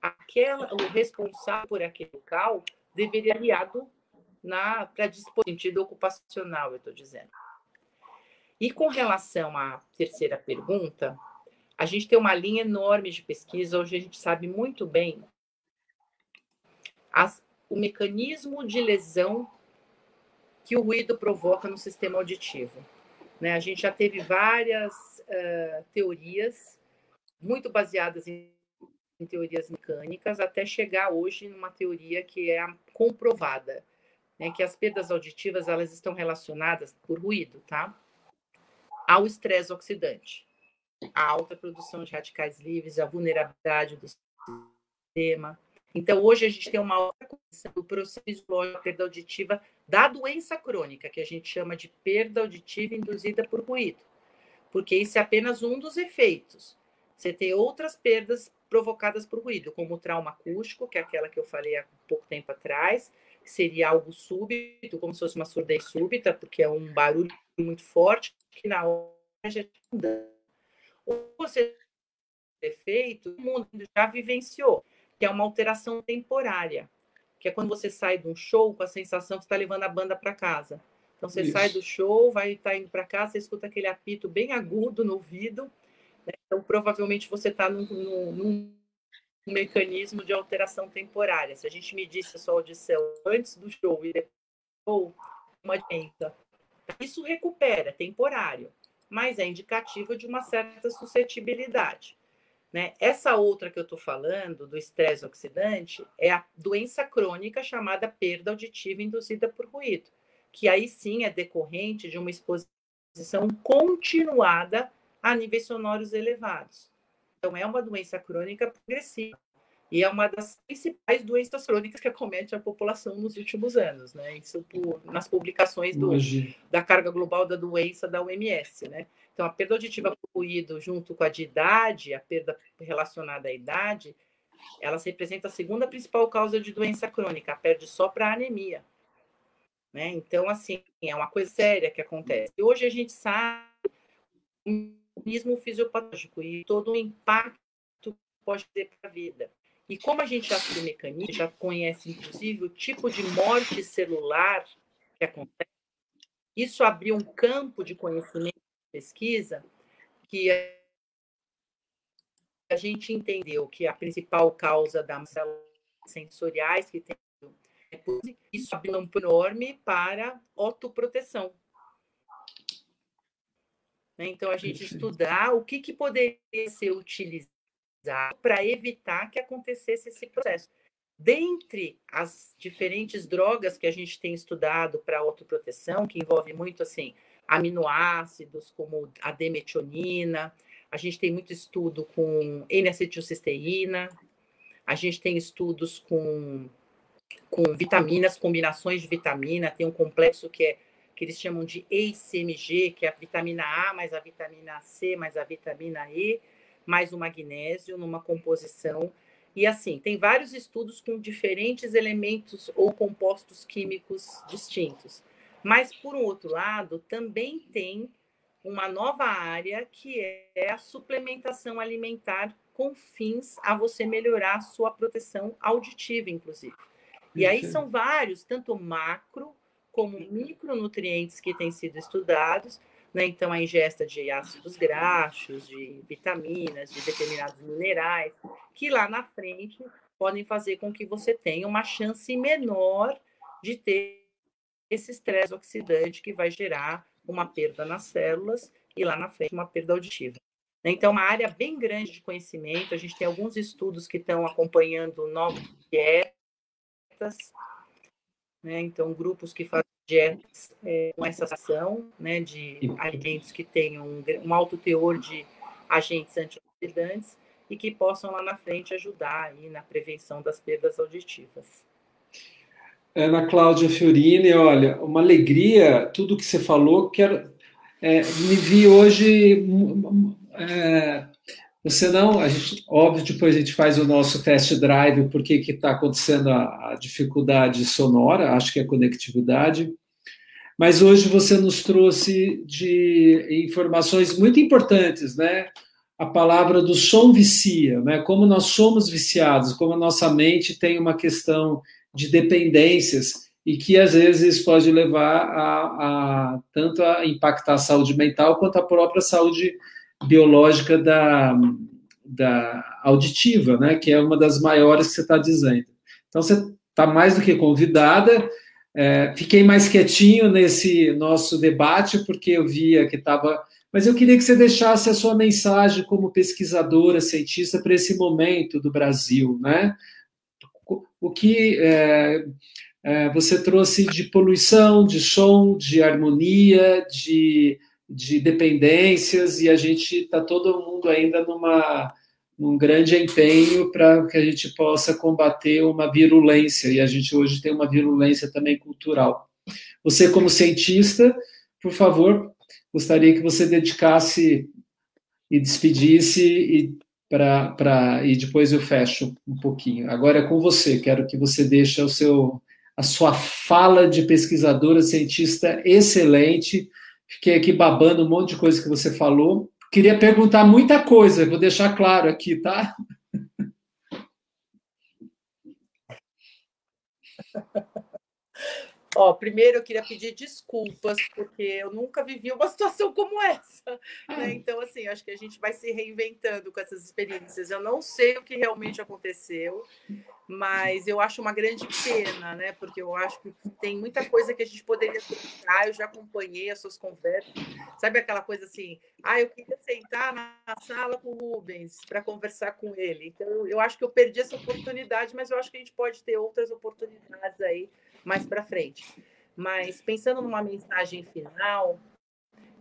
aquela, o responsável por aquele local deveria aliado na para sentido ocupacional, eu estou dizendo. E com relação à terceira pergunta, a gente tem uma linha enorme de pesquisa, hoje a gente sabe muito bem as, o mecanismo de lesão que o ruído provoca no sistema auditivo. Né? A gente já teve várias uh, teorias, muito baseadas em, em, teorias mecânicas, até chegar hoje numa teoria que é comprovada, né? que as perdas auditivas elas estão relacionadas por ruído, tá? Ao estresse oxidante, a alta produção de radicais livres, a vulnerabilidade do sistema. Então, hoje a gente tem uma outra do processo fisiológico da perda auditiva da doença crônica, que a gente chama de perda auditiva induzida por ruído, porque isso é apenas um dos efeitos. Você tem outras perdas provocadas por ruído, como o trauma acústico, que é aquela que eu falei há pouco tempo atrás, que seria algo súbito, como se fosse uma surdez súbita, porque é um barulho muito forte que na hora já ou você efeito, o mundo já vivenciou, que é uma alteração temporária, que é quando você sai de um show com a sensação que está levando a banda para casa. Então você Isso. sai do show, vai estar tá indo para casa, você escuta aquele apito bem agudo no ouvido, né? então provavelmente você está num, num, num, mecanismo de alteração temporária. Se a gente medisse a sua audição antes do show e depois do show, uma diferença. Isso recupera, é temporário, mas é indicativo de uma certa suscetibilidade. Né? Essa outra que eu estou falando, do estresse oxidante, é a doença crônica chamada perda auditiva induzida por ruído, que aí sim é decorrente de uma exposição continuada a níveis sonoros elevados. Então, é uma doença crônica progressiva e é uma das principais doenças crônicas que acomete a população nos últimos anos, né? Isso por, nas publicações do, da carga global da doença da OMS, né? Então, a perda auditiva por ruído, junto com a de idade, a perda relacionada à idade, elas representam a segunda principal causa de doença crônica, perde só para anemia. Né? Então, assim, é uma coisa séria que acontece. E hoje a gente sabe o mecanismo fisiopatológico e todo o impacto que pode ter para a vida. E como a gente já sabe o mecanismo, já conhece, inclusive, o tipo de morte celular que acontece, isso abriu um campo de conhecimento pesquisa que a gente entendeu que a principal causa das células sensoriais que tem isso abriu um enorme para autoproteção. Né, então, a gente estudar o que, que poderia ser utilizado para evitar que acontecesse esse processo. Dentre as diferentes drogas que a gente tem estudado para autoproteção, que envolve muito assim, aminoácidos, como a demetionina, a gente tem muito estudo com N-acetilcisteína, a gente tem estudos com, com vitaminas, combinações de vitamina, tem um complexo que é que eles chamam de ACMG, que é a vitamina A mais a vitamina C mais a vitamina E, mais o magnésio numa composição. E assim, tem vários estudos com diferentes elementos ou compostos químicos distintos. Mas, por um outro lado, também tem uma nova área que é a suplementação alimentar com fins a você melhorar a sua proteção auditiva, inclusive. E aí são vários, tanto macro como micronutrientes que têm sido estudados, né? Então, a ingesta de ácidos graxos, de vitaminas, de determinados minerais, que lá na frente podem fazer com que você tenha uma chance menor de ter esse estresse oxidante que vai gerar uma perda nas células e lá na frente uma perda auditiva. Então, uma área bem grande de conhecimento. A gente tem alguns estudos que estão acompanhando novas dietas, né? então, grupos que fazem dietas é, com essa ação né, de alimentos que tenham um, um alto teor de agentes antioxidantes e que possam lá na frente ajudar aí na prevenção das perdas auditivas. Ana Cláudia Fiorini, olha, uma alegria tudo que você falou. Quero, é, me vi hoje. É, você não, a gente, óbvio, depois a gente faz o nosso test drive, porque que está acontecendo a, a, dificuldade sonora, acho que é a conectividade. Mas hoje você nos trouxe de informações muito importantes, né? A palavra do som vicia, né? Como nós somos viciados, como a nossa mente tem uma questão de dependências e que às vezes pode levar a, a, tanto a impactar a saúde mental quanto a própria saúde biológica da, da auditiva, né, que é uma das maiores que você está dizendo. Então você está mais do que convidada. É, fiquei mais quietinho nesse nosso debate porque eu via que estava, mas eu queria que você deixasse a sua mensagem como pesquisadora, cientista para esse momento do Brasil, né? o que é, é, você trouxe de poluição, de som, de harmonia, de, de dependências, e a gente está todo mundo ainda numa, um grande empenho para que a gente possa combater uma virulência, e a gente hoje tem uma virulência também cultural. Você, como cientista, por favor, gostaria que você dedicasse e despedisse e para e depois eu fecho um pouquinho. Agora é com você, quero que você deixe o seu a sua fala de pesquisadora cientista excelente. Fiquei aqui babando um monte de coisa que você falou. Queria perguntar muita coisa, vou deixar claro aqui, tá? [LAUGHS] Ó, primeiro eu queria pedir desculpas, porque eu nunca vivi uma [LAUGHS] situação como essa. Né? Ah. Então, assim, acho que a gente vai se reinventando com essas experiências. Eu não sei o que realmente aconteceu, mas eu acho uma grande pena, né? Porque eu acho que tem muita coisa que a gente poderia trocar. Eu já acompanhei as suas conversas. Sabe aquela coisa assim, ah, eu queria sentar na sala com o Rubens para conversar com ele. Então, eu acho que eu perdi essa oportunidade, mas eu acho que a gente pode ter outras oportunidades aí mais para frente. Mas pensando numa mensagem final,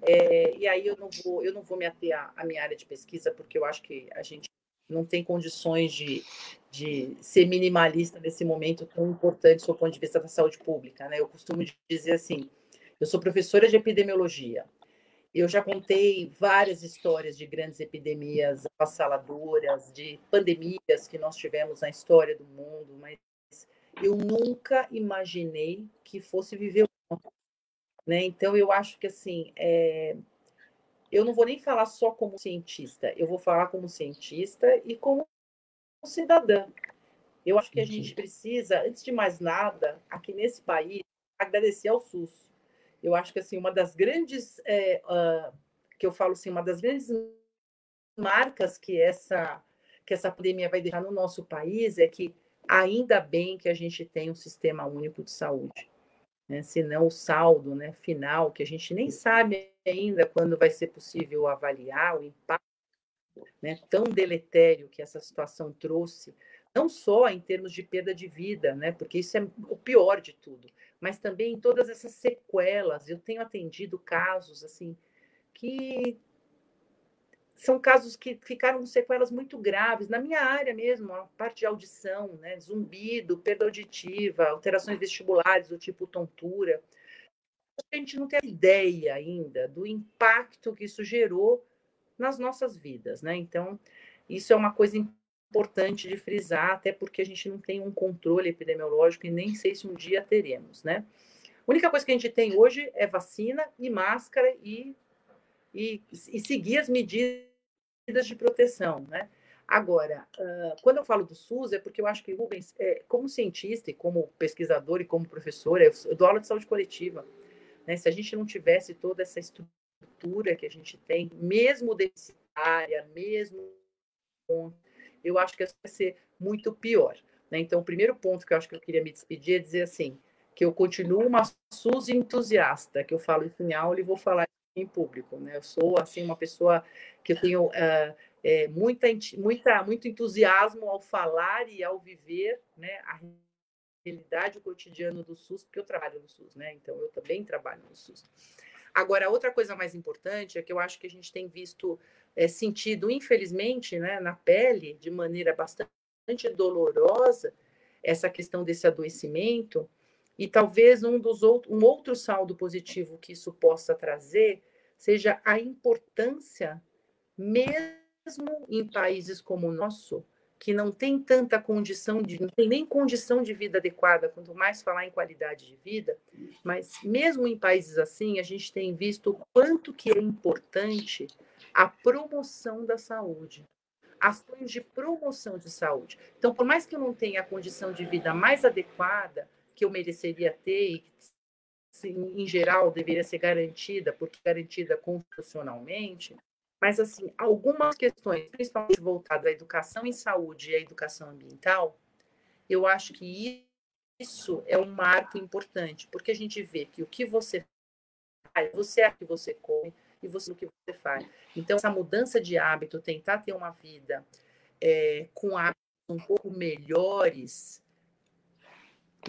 é, e aí eu não vou eu não vou me ater à, à minha área de pesquisa porque eu acho que a gente não tem condições de, de ser minimalista nesse momento tão importante do ponto de vista da saúde pública. Né? Eu costumo dizer assim: eu sou professora de epidemiologia. Eu já contei várias histórias de grandes epidemias avassaladoras, de pandemias que nós tivemos na história do mundo, mas eu nunca imaginei que fosse viver né? Então eu acho que assim é... eu não vou nem falar só como cientista, eu vou falar como cientista e como cidadã. Eu acho que a gente precisa, antes de mais nada, aqui nesse país, agradecer ao SUS. Eu acho que assim uma das grandes é, uh, que eu falo assim, uma das grandes marcas que essa que essa pandemia vai deixar no nosso país é que Ainda bem que a gente tem um sistema único de saúde, né? senão o saldo né, final, que a gente nem sabe ainda quando vai ser possível avaliar o impacto né, tão deletério que essa situação trouxe, não só em termos de perda de vida, né, porque isso é o pior de tudo, mas também em todas essas sequelas. Eu tenho atendido casos assim que são casos que ficaram com sequelas muito graves. Na minha área mesmo, a parte de audição, né, zumbido, perda auditiva, alterações vestibulares do tipo tontura. A gente não tem ideia ainda do impacto que isso gerou nas nossas vidas, né? Então, isso é uma coisa importante de frisar, até porque a gente não tem um controle epidemiológico e nem sei se um dia teremos, né? A única coisa que a gente tem hoje é vacina e máscara e, e, e seguir as medidas de proteção, né? Agora, quando eu falo do SUS, é porque eu acho que Rubens, é, como cientista e como pesquisador e como professor, eu dou aula de saúde coletiva. Né? Se a gente não tivesse toda essa estrutura que a gente tem, mesmo deficitária, mesmo eu acho que isso vai ser muito pior. Né? Então, o primeiro ponto que eu acho que eu queria me despedir é dizer assim, que eu continuo uma SUS entusiasta, que eu falo isso em aula e vou falar em público, né? Eu sou assim uma pessoa que eu tenho uh, é, muita, muita, muito entusiasmo ao falar e ao viver, né? A realidade, o cotidiano do SUS, porque eu trabalho no SUS, né? Então eu também trabalho no SUS. Agora, outra coisa mais importante é que eu acho que a gente tem visto é, sentido, infelizmente, né, na pele, de maneira bastante dolorosa, essa questão desse adoecimento. E talvez um, dos outro, um outro saldo positivo que isso possa trazer seja a importância, mesmo em países como o nosso, que não tem tanta condição de, não tem nem condição de vida adequada, quanto mais falar em qualidade de vida, mas mesmo em países assim, a gente tem visto o quanto que é importante a promoção da saúde, ações de promoção de saúde. Então, por mais que eu não tenha a condição de vida mais adequada, que eu mereceria ter e que, em geral, deveria ser garantida, porque garantida constitucionalmente, mas, assim, algumas questões, principalmente voltadas à educação em saúde e à educação ambiental, eu acho que isso é um marco importante, porque a gente vê que o que você faz, você é o que você come e você é o que você faz. Então, essa mudança de hábito, tentar ter uma vida é, com hábitos um pouco melhores,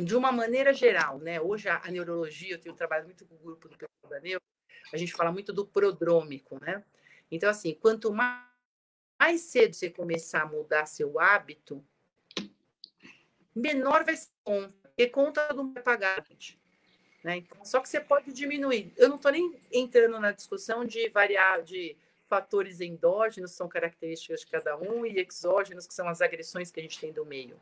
de uma maneira geral, né? Hoje a, a neurologia, eu tenho trabalhado muito com o grupo do pessoal da neuro, a gente fala muito do prodrômico, né? Então, assim, quanto mais, cedo você começar a mudar seu hábito, menor vai ser a conta, porque conta mundo vai pagar. Né? Então, só que você pode diminuir. Eu não estou nem entrando na discussão de variar, de fatores endógenos, são características de cada um, e exógenos, que são as agressões que a gente tem do meio.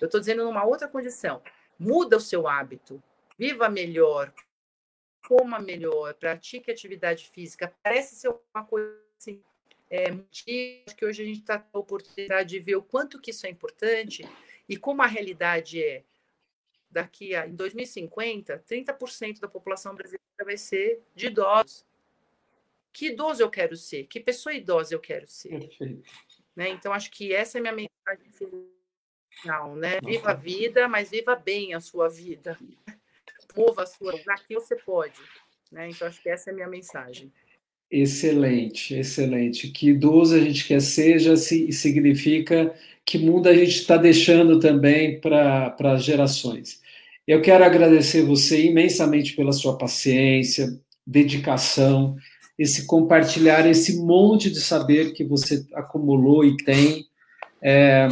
Eu estou dizendo numa outra condição. Muda o seu hábito, viva melhor, coma melhor, pratique atividade física. Parece ser uma coisa assim, é, que hoje a gente está com a oportunidade de ver o quanto que isso é importante e como a realidade é daqui a em 2050, 30% da população brasileira vai ser de idosos. Que idoso eu quero ser? Que pessoa idosa eu quero ser? Né? Então, acho que essa é a minha mensagem final, né? Viva a vida, mas viva bem a sua vida. [LAUGHS] Mova a sua, naquilo você pode. Né? Então, acho que essa é a minha mensagem. Excelente, excelente. Que idoso a gente quer seja, significa que mundo a gente está deixando também para as gerações. Eu quero agradecer você imensamente pela sua paciência, dedicação, esse compartilhar esse monte de saber que você acumulou e tem. É,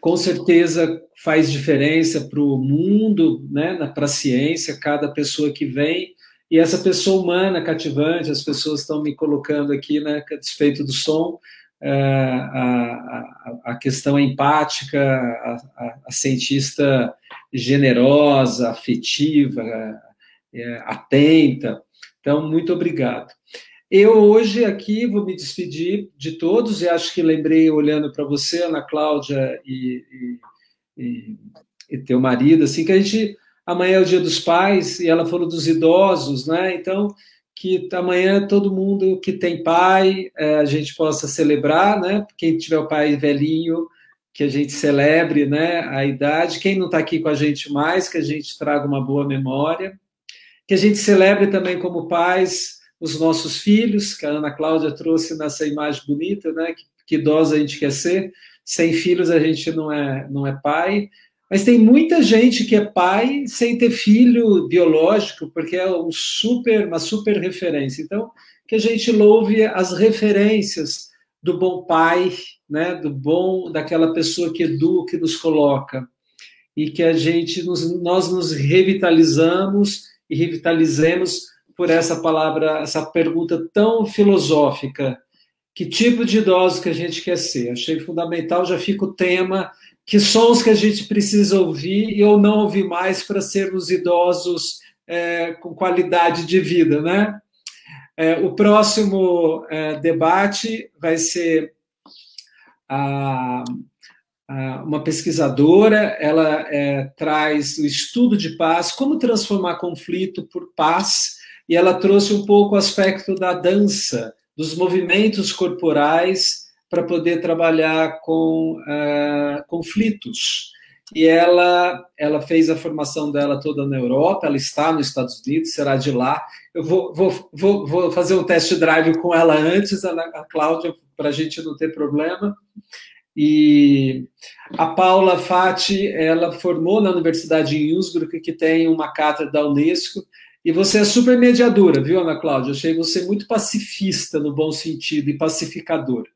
com certeza faz diferença para o mundo, né, para a ciência, cada pessoa que vem. E essa pessoa humana cativante, as pessoas estão me colocando aqui, né, a despeito do som, é, a, a, a, questão empática, a, a, cientista generosa, afetiva, é, atenta. Então, muito obrigado. Eu hoje aqui vou me despedir de todos e acho que lembrei olhando para você, Ana Cláudia e, e, e, e, teu marido, assim que a gente amanhã é o Dia dos Pais e ela falou dos idosos, né? Então que amanhã todo mundo que tem pai é, a gente possa celebrar, né? Quem tiver o pai velhinho que a gente celebre, né? A idade. Quem não está aqui com a gente mais que a gente traga uma boa memória, que a gente celebre também como pais os nossos filhos, que a Ana Cláudia trouxe nessa imagem bonita, né? Que, que idosa a gente quer ser. Sem filhos a gente não é, não é pai. Mas tem muita gente que é pai sem ter filho biológico, porque é um super, uma super referência. Então, que a gente louve as referências do bom pai, né, do bom daquela pessoa que educa, que nos coloca, e que a gente nos, nós nos revitalizamos e revitalizemos por essa palavra, essa pergunta tão filosófica. Que tipo de idoso que a gente quer ser? Achei fundamental, já fica o tema, que sons que a gente precisa ouvir e ou não ouvir mais para sermos idosos é, com qualidade de vida, né? É, o próximo é, debate vai ser a, a, uma pesquisadora, ela é, traz o estudo de paz, como transformar conflito por paz, e ela trouxe um pouco o aspecto da dança, dos movimentos corporais para poder trabalhar com uh, conflitos. E ela, ela fez a formação dela toda na Europa, ela está nos Estados Unidos, será de lá. Eu vou, vou, vou, vou fazer um test drive com ela antes, a, a Cláudia, para a gente não ter problema. E a Paula Fati, ela formou na Universidade de Innsbruck, que tem uma cátedra da Unesco, e você é super mediadora, viu, Ana Cláudia? Achei você muito pacifista no bom sentido e pacificador.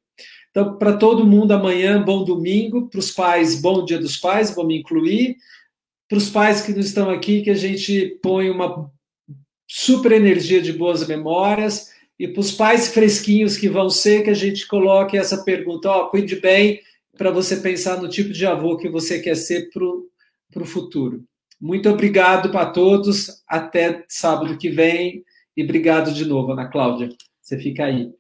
Então, para todo mundo, amanhã, bom domingo. Para os pais, bom dia dos pais, vou me incluir. Para os pais que não estão aqui, que a gente põe uma super energia de boas memórias. E para os pais fresquinhos que vão ser, que a gente coloque essa pergunta: ó, cuide bem, para você pensar no tipo de avô que você quer ser para o futuro. Muito obrigado para todos. Até sábado que vem. E obrigado de novo, Ana Cláudia. Você fica aí.